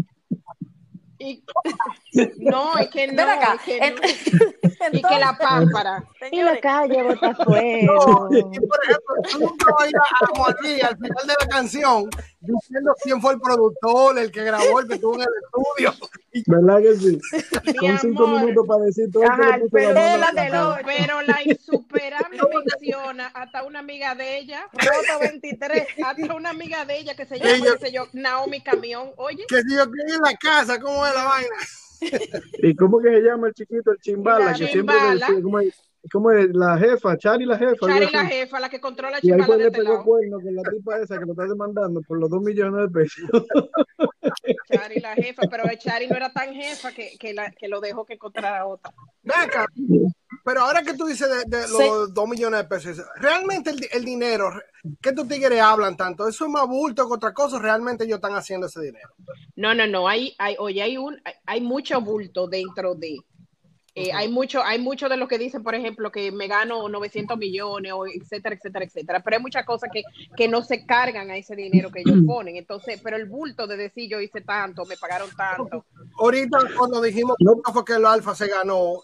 F: Y, no, es que no,
A: Ven acá.
F: es que no. y que la
A: entonces,
F: pámpara.
G: y la calle bota
D: No,
G: fuego.
D: y por ejemplo, tú nunca vas a ir al final de la canción diciendo quién fue el productor, el que grabó, el que estuvo en el estudio.
E: ¿Verdad que sí?
F: Mi
E: Son cinco
F: amor.
E: minutos para decir todo
G: Ajá, el
E: puso la
G: ocho.
F: Pero la insuperable menciona hasta una amiga de ella,
G: Roto 23.
F: hasta una amiga de ella que se llama,
D: yo-
F: qué sé yo, Naomi Camión. Oye,
D: Que si yo quiero en la casa, ¿cómo es la vaina?
E: ¿Y cómo que se llama el chiquito? El chimbala,
F: La
E: que siempre decía, ¿cómo es? ¿Cómo es? La jefa, Chari la jefa.
F: Chari la jefa, la que controla
E: Y ahí fue
F: de
E: le pegó cuerno con la tipa esa que lo está demandando por los dos millones de pesos.
F: Chari la jefa, pero Chari no era tan jefa que, que, la, que lo dejó que encontrara otra.
D: Ven acá. Pero ahora que tú dices de, de los
A: Sí.
D: dos millones de pesos, realmente el, el dinero que estos tigres hablan tanto, eso es más bulto que otra cosa, realmente ellos están haciendo ese dinero.
F: No, no, no, hay, hay, oye, hay un, hay, hay mucho bulto dentro de. Eh, Hay mucho, hay mucho de lo que dicen, por ejemplo, que me gano 900 millones, o etcétera, etcétera, etcétera. Pero hay muchas cosas que, que no se cargan a ese dinero que ellos ponen. Entonces, pero el bulto de decir yo hice tanto, me pagaron tanto.
D: Ahorita cuando dijimos
E: No.
D: que fue que el Alfa se ganó,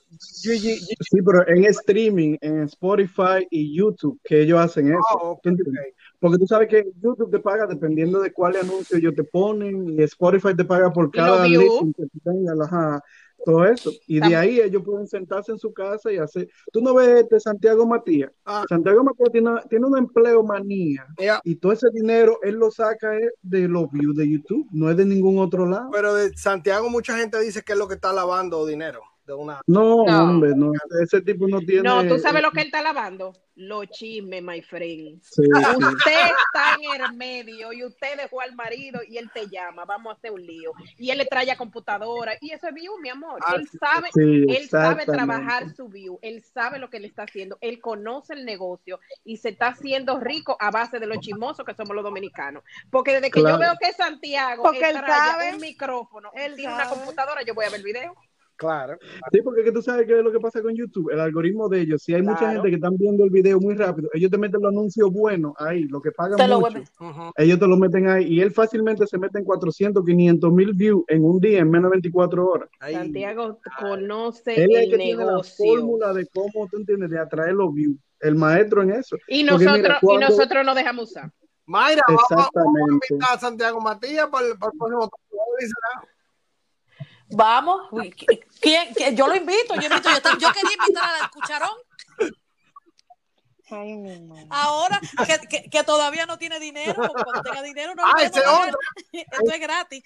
D: Gigi- Gigi-
E: Sí, pero en streaming, en Spotify y YouTube, que ellos hacen eso.
D: Ah, ok,
E: ¿tú entiendes? Porque tú sabes que YouTube te paga dependiendo de cuál anuncio ellos te ponen y Spotify te paga por cada listen que tú tengas, ajá, todo eso. Y de ahí ellos pueden sentarse en su casa y hacer. Tú no ves este Santiago Matías.
D: Ah.
E: Santiago Matías tiene, tiene una empleo manía y todo ese dinero él lo saca es de los views de YouTube, no es de ningún otro lado.
D: pero de Santiago mucha gente dice que es lo que está lavando dinero de una.
E: No,
F: No.
E: hombre, no, ese tipo no tiene.
F: No, tú sabes lo que él está lavando. Los chismes, my friend.
E: Sí, sí.
F: Usted está en el medio y usted dejó al marido y él te llama, vamos a hacer un lío. Y él le trae a computadora y eso es view, mi amor.
D: Ah,
F: Él sabe,
E: Sí,
F: él sabe trabajar su view, él sabe lo que le está haciendo, él conoce el negocio y se está haciendo rico a base de los chismosos que somos los dominicanos. Porque desde que
E: Claro.
F: yo veo que Santiago
G: Porque él sabe.
F: un micrófono,
G: Él
F: tiene una computadora, yo voy a ver el video.
D: Claro.
E: Sí, porque es que tú sabes qué es lo que pasa con YouTube, el algoritmo de ellos. Si hay mucha gente que están viendo el video muy rápido, ellos te meten los anuncios buenos ahí, lo que pagan
A: Te lo
E: mucho, ellos te lo meten ahí y él fácilmente se mete en 400, 500 mil views en un día, en menos de 24 horas.
D: Ahí.
F: Santiago conoce
E: Él es el que tiene la
F: negocio.
E: fórmula de cómo, tú entiendes, de atraer los views. El maestro en eso.
F: Y
E: Porque
F: nosotros,
E: mira,
F: y nosotros no dejamos usar.
D: Mayra, vamos, a
E: Exactamente.
D: invitar a Santiago Matías para el, para el próximo. Dice, "Ah,
A: Vamos. ¿Quién, quién? Yo lo invito, yo invito. Yo, yo quería invitar al cucharón.
G: Ay, mi madre.
A: Ahora que, que, que todavía no tiene dinero, porque cuando tenga dinero no
D: Ah,
A: le
D: ese otro.
A: Esto es gratis.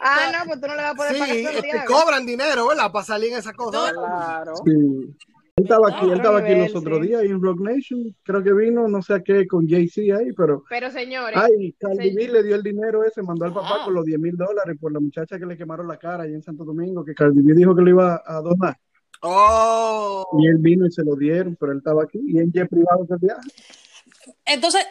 G: Ah, no, pues tú no le vas a poder pagar
D: Sí, que
G: Santiago.
D: cobran dinero, ¿verdad? Para salir en esa cosa.
F: Claro.
E: Sí. Él estaba aquí, él estaba aquí los otros días en Rock Nation, creo que vino, no sé a qué, con Jay-Z ahí, pero
F: Pero señores,
E: ay, Cardi B le dio el dinero ese, mandó al papá con los 10 mil dólares por la muchacha que le quemaron la cara allá en Santo Domingo, que Cardi B dijo que lo iba a donar,
D: Oh,
E: y él vino y se lo dieron, pero él estaba aquí, y en jet privado se viaja.
A: Entonces,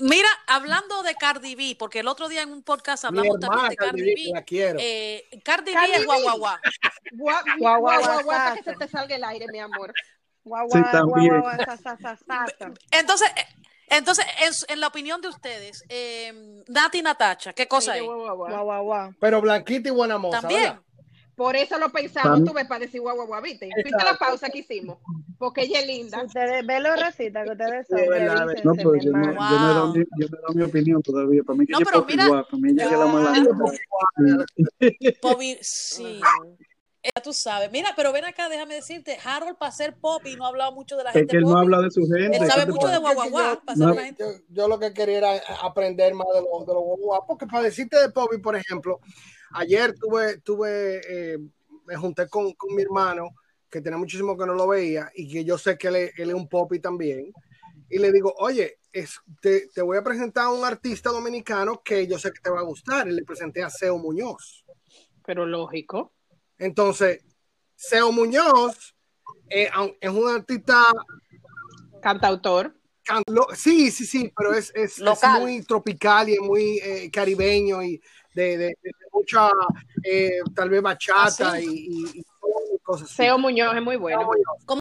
A: mira, hablando de Cardi B, porque el otro día en un podcast hablamos también
D: hermana
A: de
D: Cardi
A: Cardi
D: B, la quiero.
A: Eh, Cardi,
F: Cardi
A: B es
F: B.
A: guau guau guau.
F: guau,
G: Guau,
F: guau,
G: guau,
F: guau, guau, para que se te salga el aire, mi amor.
E: También.
G: sa.
A: Entonces, eh, entonces en, en la opinión de ustedes, eh, Nati Natacha, ¿qué cosa
F: Sí,
A: es?
F: guau, guau, guau.
D: Pero blanquita y buena moza,
A: También.
D: ¿verdad?
F: Por eso lo pensamos, tú ves, para decir guau, guau, guau, ¿viste? ¿Viste la pausa que hicimos? Porque ella es linda.
G: Ustedes, ve los recitas que ustedes son,
E: No, pero yo no,
G: hermano.
E: yo no he dado
A: Wow.
E: mi, yo no he dado mi opinión todavía, para mí que
A: No,
E: ella es
A: pero mira-
E: igual, para mí ella es la mala.
A: Bobby, sí. Ya tú sabes. Mira, pero ven acá, déjame decirte, Harold para ser pop y no ha hablado mucho de la
E: Es
A: gente
E: que él no
A: pop.
E: habla de su gente.
A: Él
E: ¿qué
A: sabe mucho de
E: No.
A: gente.
D: Yo, yo lo que quería era aprender más de los de los guau, guau, porque para decirte de Poppy, por ejemplo, ayer tuve, tuve eh, me junté con, con mi hermano, que tenía muchísimo que no lo veía, y que yo sé que él, es- él es un Poppy también, y le digo, oye, es, te, te voy a presentar a un artista dominicano que yo sé que te va a gustar, y le presenté a Seo Muñoz.
F: Pero lógico.
D: Entonces, Seo Muñoz eh, es un artista
F: Cantautor.
D: can- lo- sí, sí, sí, pero es, es, es muy tropical y es muy eh, caribeño y de, de- de mucha, eh, tal vez bachata
A: Ah, sí.
D: y, y- y cosas así.
F: Seo Muñoz es muy bueno.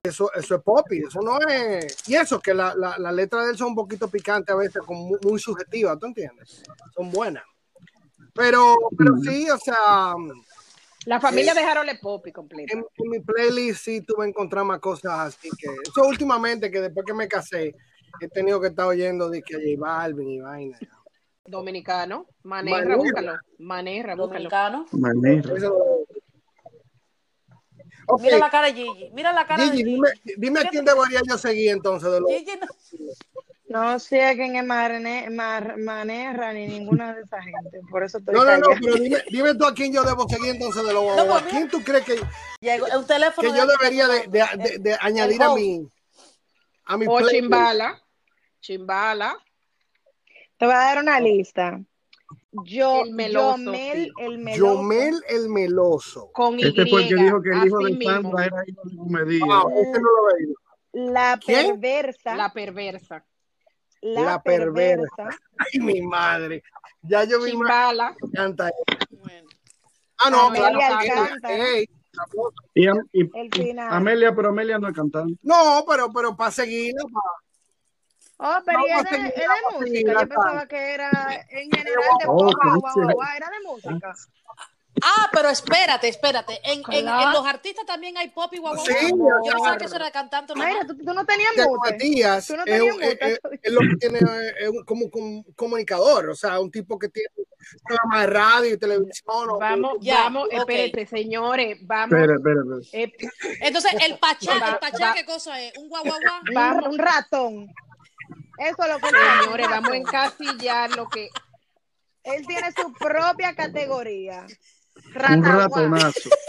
D: Eso, eso es poppy, eso no es... Y eso, que la, la, la letra de él son un poquito picante a veces, como muy, muy subjetivas, ¿tú entiendes? Son buenas. Pero, pero sí, o sea,
F: La familia
D: Eh,
F: de Harold es pop y completa.
D: en, en mi playlist sí tuve que encontrar más cosas así que... Eso últimamente, que después que me casé, he tenido que estar oyendo de que J Balvin y vaina.
F: Dominicano.
D: Manera.
F: búscalo. Manerra, búscalo.
A: Dominicano.
E: Manera.
A: Mira la cara de Gigi. Mira la cara de
D: Gigi,
A: Gigi.
D: dime, dime a quién debería yo seguir entonces de los...
A: Gigi no-
G: No sé quién es Marne, Mar, Manerra ni ninguna de esa gente. Por eso estoy
D: No, no, no, pero dime, dime tú a quién yo debo seguir entonces de los
A: No, pues,
D: ¿Quién tú crees que,
A: Llegó un teléfono.
D: que
A: de
D: yo debería de, de- de- de añadir a mi a mi
F: O
D: playlist?
F: Chimbala. Chimbala.
G: Te voy a dar una lista. Yo,
F: El meloso,
G: Yomel, el meloso.
D: Yomel el Meloso.
F: Con Y.
E: Este fue el que dijo que el hijo de. Sandra era hijo de Gumedía.
D: Ah, ese no lo.
G: La
D: ¿Quién?
G: perversa. La
F: perversa.
D: La
G: perversa.
D: perversa. Ay, mi madre. Ya yo vi
F: Chimbala.
D: canta.
A: Bueno.
D: Ah, no,
G: Amelia
D: claro.
E: Y, Am- y-
G: El
E: y
G: final.
E: Amelia, pero Amelia no es cantante.
D: No, pero, pero para seguirla, pa-
G: Oh, pero
D: No,
G: de,
D: seguir, seguir,
G: música. Yo pensaba que era en general de
E: Oh,
G: guau, guau, guau, Era de música.
A: Ah, pero espérate, espérate. En, en- en los artistas también hay pop y guau.
D: Sí.
A: Yo no
D: claro.
A: sabía que eso era de cantante.
G: Mira, tú, tú no tenías mute.
D: Matías
G: Tú no
D: es,
G: tenías
D: es- es lo que tiene es un- como un comunicador, o sea, un tipo que tiene programa de radio y televisión. o-
F: Vamos,
A: Ya,
F: vamos,
A: ok.
F: espérate, señores, vamos.
E: Espera, espera, espera.
F: eh,
A: Entonces, el pachá,
F: Va-
A: el pachá,
F: va-
A: ¿qué cosa es? Un guau.
G: Un, ratón. Eso es lo que
F: señores,
G: un
F: vamos a encasillar lo que.
G: Él tiene su propia categoría.
E: Un ratonazo.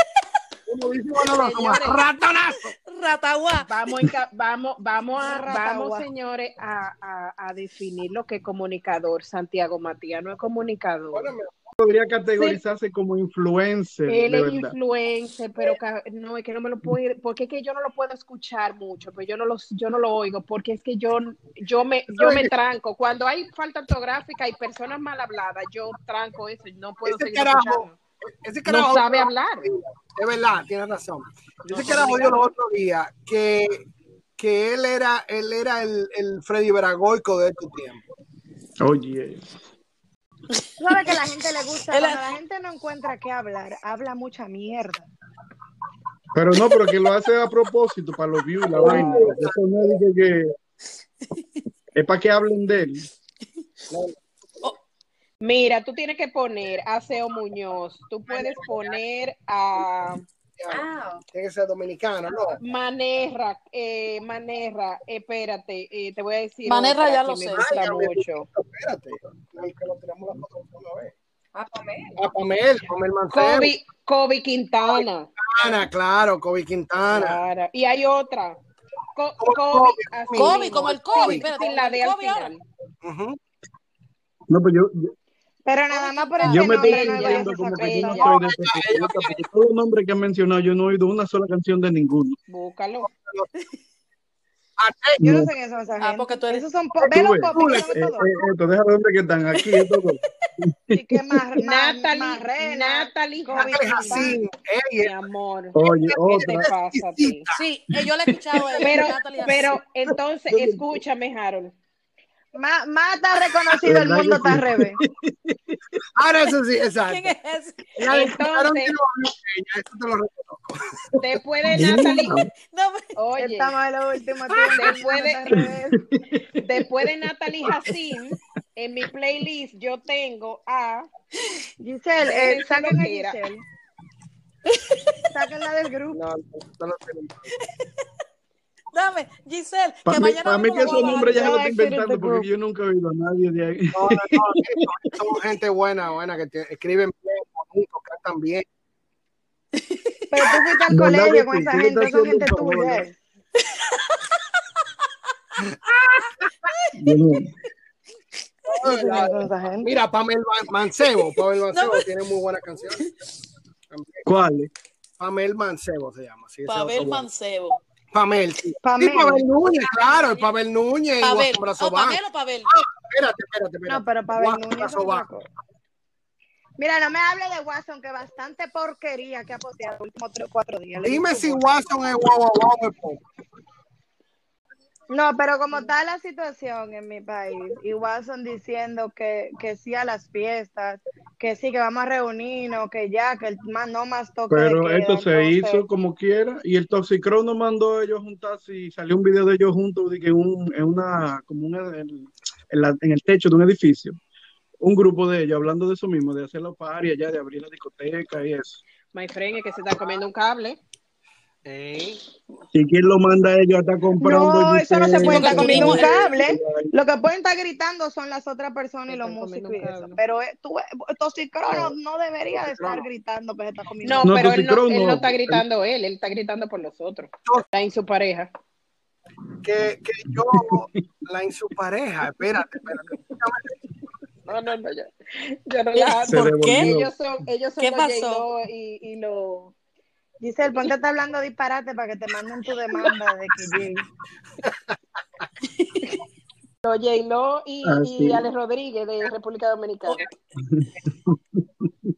D: Como dice Manolo, ratonazo.
A: Rataguá.
F: Vamos, vamos, vamos, a,
G: Ratagua.
F: vamos, señores, a, a, a definir lo que es comunicador. Santiago Matías no es comunicador.
D: Bueno,
E: Podría categorizarse como influencer,
F: Él
E: de
F: es
E: verdad.
F: influencer, pero no, es que no me lo puedo ir, porque es que yo no lo puedo escuchar mucho, pues yo no lo, yo no lo oigo, porque es que yo, yo me, yo me tranco. Cuando hay falta ortográfica y personas mal habladas, yo tranco eso, y no puedo
D: Ese
F: seguir
D: carajo,
F: escuchando.
D: Ese
F: No sabe hablar.
D: Es verdad, tienes razón.
F: No
D: Ese
F: sabe
D: carajo dijo los otros días que, que él era, él era el, el Freddy Veragoico de tu tiempo.
E: Oye,
G: Tú sabes que a la gente le gusta, cuando la gente no encuentra qué hablar, habla mucha mierda.
E: pero no, pero que lo hace a propósito para los views la vaina. Eso no es que- es para que hablen de él.
F: Mira, tú tienes que poner a Seo Muñoz, tú puedes poner a
H: Ah,
D: Tiene que ser dominicano, ¿no?
F: Manerra, eh, Manerra, espérate, eh, te voy a decir.
A: Manerra ya lo
F: me
A: sé.
F: gusta
D: Ay,
F: mucho.
D: Espérate, el que lo tiramos la foto una vez.
H: a comer.
D: A Pamel, Pamel Mancebo.
F: Kobe, Kobe Quintana.
D: Quintana, claro, Kobe Quintana.
F: Claro. Y hay otra. Co-
D: Como
F: Kobe,
A: como el Kobe, espérate,
F: sin la de al final.
E: No, pues yo, yo,
G: Pero nada más por ese
E: yo me estoy
G: no
E: sintiendo
G: a
E: como que yo no soy de ese tipo, todos los nombres que han mencionado yo no he oído una sola canción de ninguno.
F: Búscalo.
G: Yo no
E: No.
G: sé quién son esa
A: Ah, porque tú eres-
G: Esos son po-
E: Tú
G: ve los popis,
E: eh, eh, esto, déjame dónde que están aquí.
G: Y que más,
F: Natalie,
G: Marrena,
F: Natalie
D: ey,
F: Mi amor.
E: Oye,
F: ¿Qué
E: otra.
F: pasa a ti?
A: Sí, eh, yo le he escuchado
F: Pero, pero entonces, escúchame, Harold.
G: Más, más está reconocido el
E: ¿Verdad
G: mundo está
E: sí?
G: al revés.
D: Ahora eso sí, exacto.
A: ¿Quién es?
D: Ya
F: Entonces-
D: tiro a Blue Ella, eso te lo reconozco.
F: Después de Natalie,
A: No, me-
F: oye,
G: tiempos. el mundo
F: Después de-
G: está
F: después de Natalie Hassin, en mi playlist yo tengo a
G: Giselle, eh,
F: lo
G: a. Giselle. Sáquenla del grupo.
D: No, no, no lo tengo.
A: Dame, Giselle, que
E: Para mí,
A: mañana
E: pa' mí que esos nombres ya se lo estoy inventando porque yo nunca he oído a nadie de ahí.
D: No, no, no, son gente buena, buena, que te- escriben bien, bonito, cantan bien.
G: Pero tú fuiste al
E: ¿Verdad que
G: colegio con esa gente, son gente tuya.
D: Mira, Pamel Man- Mancebo, Pamel Mancebo tiene muy buenas canciones.
E: ¿Cuál?
D: Pamel Mancebo se llama. Sí, bueno.
A: Mancebo.
D: Pamel, sí.
G: Pamel.
D: Sí, Pavel Núñez, claro, el Pavel Núñez y
A: Pavel.
D: Guasón Brazo
A: ¿O
D: Van.
A: Pavel o Pavel?
D: Espérate, espérate, espérate.
G: No, pero Pavel
D: Guasón
G: Núñez es. Mira, no me hable de Watson, que bastante porquería que ha posteado los últimos tres, cuatro días.
D: Dime si. Watson es guau guau guau.
G: No, pero como está la situación en mi país, y Watson diciendo que, que sí a las fiestas, que sí, que vamos a reunirnos, que ya, que el más, no más toque de
E: Pero
G: queda,
E: esto se
G: entonces-
E: hizo como quiera y el Toxicron nos mandó a ellos juntarse y salió un video de ellos juntos de que un, en una como una, en, en la- en el techo de un edificio un grupo de ellos hablando de eso mismo de hacer los paris allá de abrir la discoteca y eso
F: My friend, es que se está comiendo un cable.
D: Ey.
E: y quién lo manda a ellos a estar comprando
G: No, eso no se puede estar comiendo un cable. Lo que pueden estar gritando son las otras personas y los músicos y eso. Pero eh, tú, eh, Toxicrono no debería de estar gritando que se está comiendo
F: No,
E: No,
F: pero él no, él no
E: no.
F: está gritando él, él está gritando por los otros. Está en su pareja.
D: Que, que yo, la en su pareja, espérate, espérate.
F: No, no, no, yo, yo relajando.
E: Se
A: ¿Por qué?
F: Ellos son, ellos son
A: ¿Qué
F: los
A: pasó?
F: Y, y los
G: Giselle, ponte a estar hablando disparate para que te manden tu demanda de que
F: Los J-Lo y,
E: Ah,
F: y. Alex Rodríguez de República Dominicana.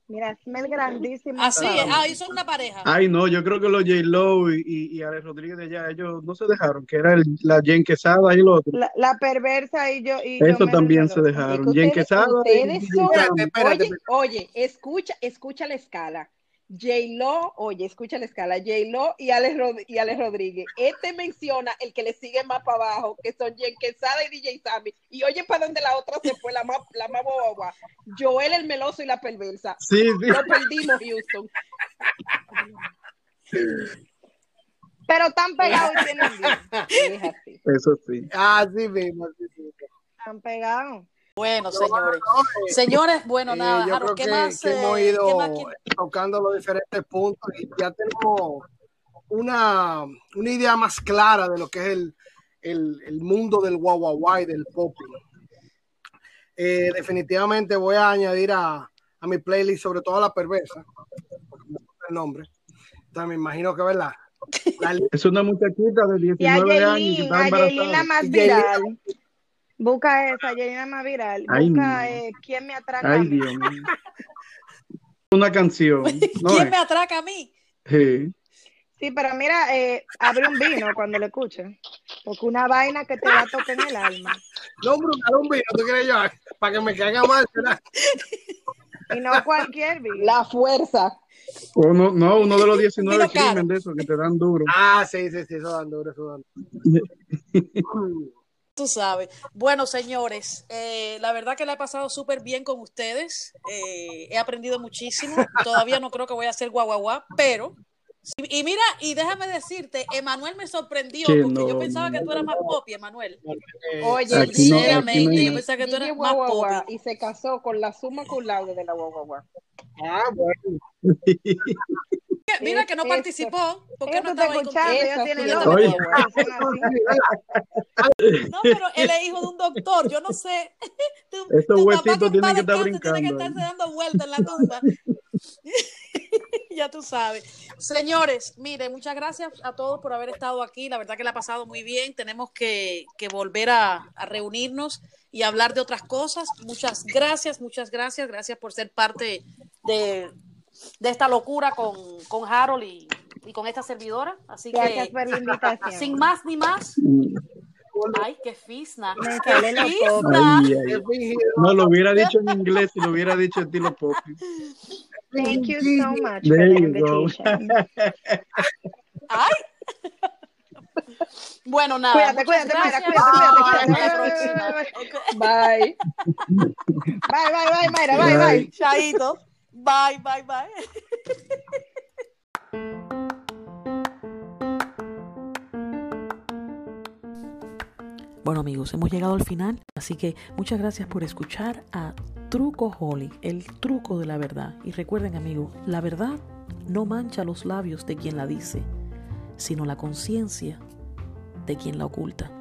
G: Mira, smell grandísimo.
A: Así es. Ah, son una pareja.
E: Ay, no, yo creo que los J-Lo y, y, y Alex Rodríguez de allá, ellos no se dejaron, que era el- la Jen Quesada y el otro.
G: La, la perversa y yo. Y
E: Eso también se dejaron. Jen
F: ustedes,
E: Quesada
F: ustedes
D: Espérate, espérate,
F: oye, oye, escucha, escucha la escala. J-Lo, oye, escucha la escala. J-Lo y Alex, Rod- y Alex Rodríguez. Este menciona el que le sigue más para abajo, que son Jen Quesada y DJ Sammy. Y oye, para donde la otra se fue, la más, la más boba. Joel el meloso y la perversa.
E: Sí, sí.
F: Lo perdimos, Houston.
G: Pero tan pegados y tienen bien.
F: Es así.
E: Eso sí.
D: Así mismo, así mismo.
G: Tan pegados.
A: Bueno, señores.
D: Eh,
A: Señores, bueno,
D: eh,
A: nada,
D: yo
A: Harold,
D: creo
A: ¿qué
D: que,
A: más?
D: que
A: eh,
D: hemos
A: ¿qué
D: ido
A: más quiere-
D: tocando los diferentes puntos y ya tenemos una, una idea más clara de lo que es el, el, el mundo del guau guau guau y del pop. Eh, definitivamente voy a añadir a, a mi playlist sobre todo a la perversa, el nombre. Entonces me imagino que, ¿verdad? La
E: Es una muchachita de
G: Y a
E: 19 años que está
G: a Yailin la
E: embarazada.
G: más
D: Y
G: viral. Busca esa, más viral.
E: Ay,
G: Busca
E: no.
G: eh, quién me atraca a
E: Ay,
G: mí.
E: Dios mío. Una canción. ¿no
A: ¿Quién
E: es?
A: me atraca a mí?
E: Sí.
G: Sí, pero mira, eh, abre un vino cuando lo escuches. Porque una vaina que te va a tocar en el alma.
D: No, dale un vino, ¿tú quieres yo? Para que me caiga mal, ¿verdad?
G: Y no cualquier vino.
F: La fuerza.
E: O no, no, uno de los 19
A: Vino caro.
E: crímenes de esos que te dan duro.
D: Ah, sí, sí, sí, eso dan duro, eso dan duro.
A: Tú sabes. Bueno, señores, eh, la verdad que la he pasado súper bien con ustedes. Eh, he aprendido muchísimo. Todavía no creo que voy a hacer guaguaguá, pero. Y, y mira, y déjame decirte, Emanuel me sorprendió
E: Que
A: porque yo
E: no,
A: pensaba que tú eras más popi, Emanuel.
D: Eh,
F: Oye,
E: Aquí no,
A: Sinceramente,
E: aquí no
A: yo pensaba que tú eras más popi.
F: y se casó con la suma cum laude de la Guaguaguá.
D: ah, bueno.
A: mira que no
G: Eso.
A: participó. ¿Por qué
G: Eso
A: no
G: está
A: estaba ahí.
E: Oye.
A: No, pero él es hijo de un doctor, yo no sé. Tu,
E: Estos
A: tu papá
E: huesitos tienen que estar
A: tiene que estarse dando vueltas en la tumba. ya tú sabes. Señores, mire, muchas gracias a todos por haber estado aquí. La verdad que la ha pasado muy bien. Tenemos que, que volver a, a reunirnos y hablar de otras cosas. Muchas gracias, muchas gracias. Gracias por ser parte de, de esta locura con, con Harold y, y con esta servidora. Así
G: Gracias
A: que,
G: por la invitación.
A: sin más ni más. Ay, qué fisna.
G: Me
A: Qué
G: sale la
A: fisna.
E: Ay, ay. No, lo hubiera dicho en inglés y lo hubiera dicho estilo pop.
G: Thank you so much for
E: There
G: the
E: you go.
G: invitation.
A: Ay. Bueno, nada.
G: Cuídate, cuídate, Mayra, cuídate, cuídate, cuídate.
F: Bye.
G: Bye, bye, bye, Mayra, bye, bye.
E: Bye.
A: Chaito. Bye, bye, bye. Bueno amigos, hemos llegado al final, así que muchas gracias por escuchar a Truco Holly, el truco de la verdad. Y recuerden amigos, la verdad no mancha los labios de quien la dice, sino la conciencia de quien la oculta.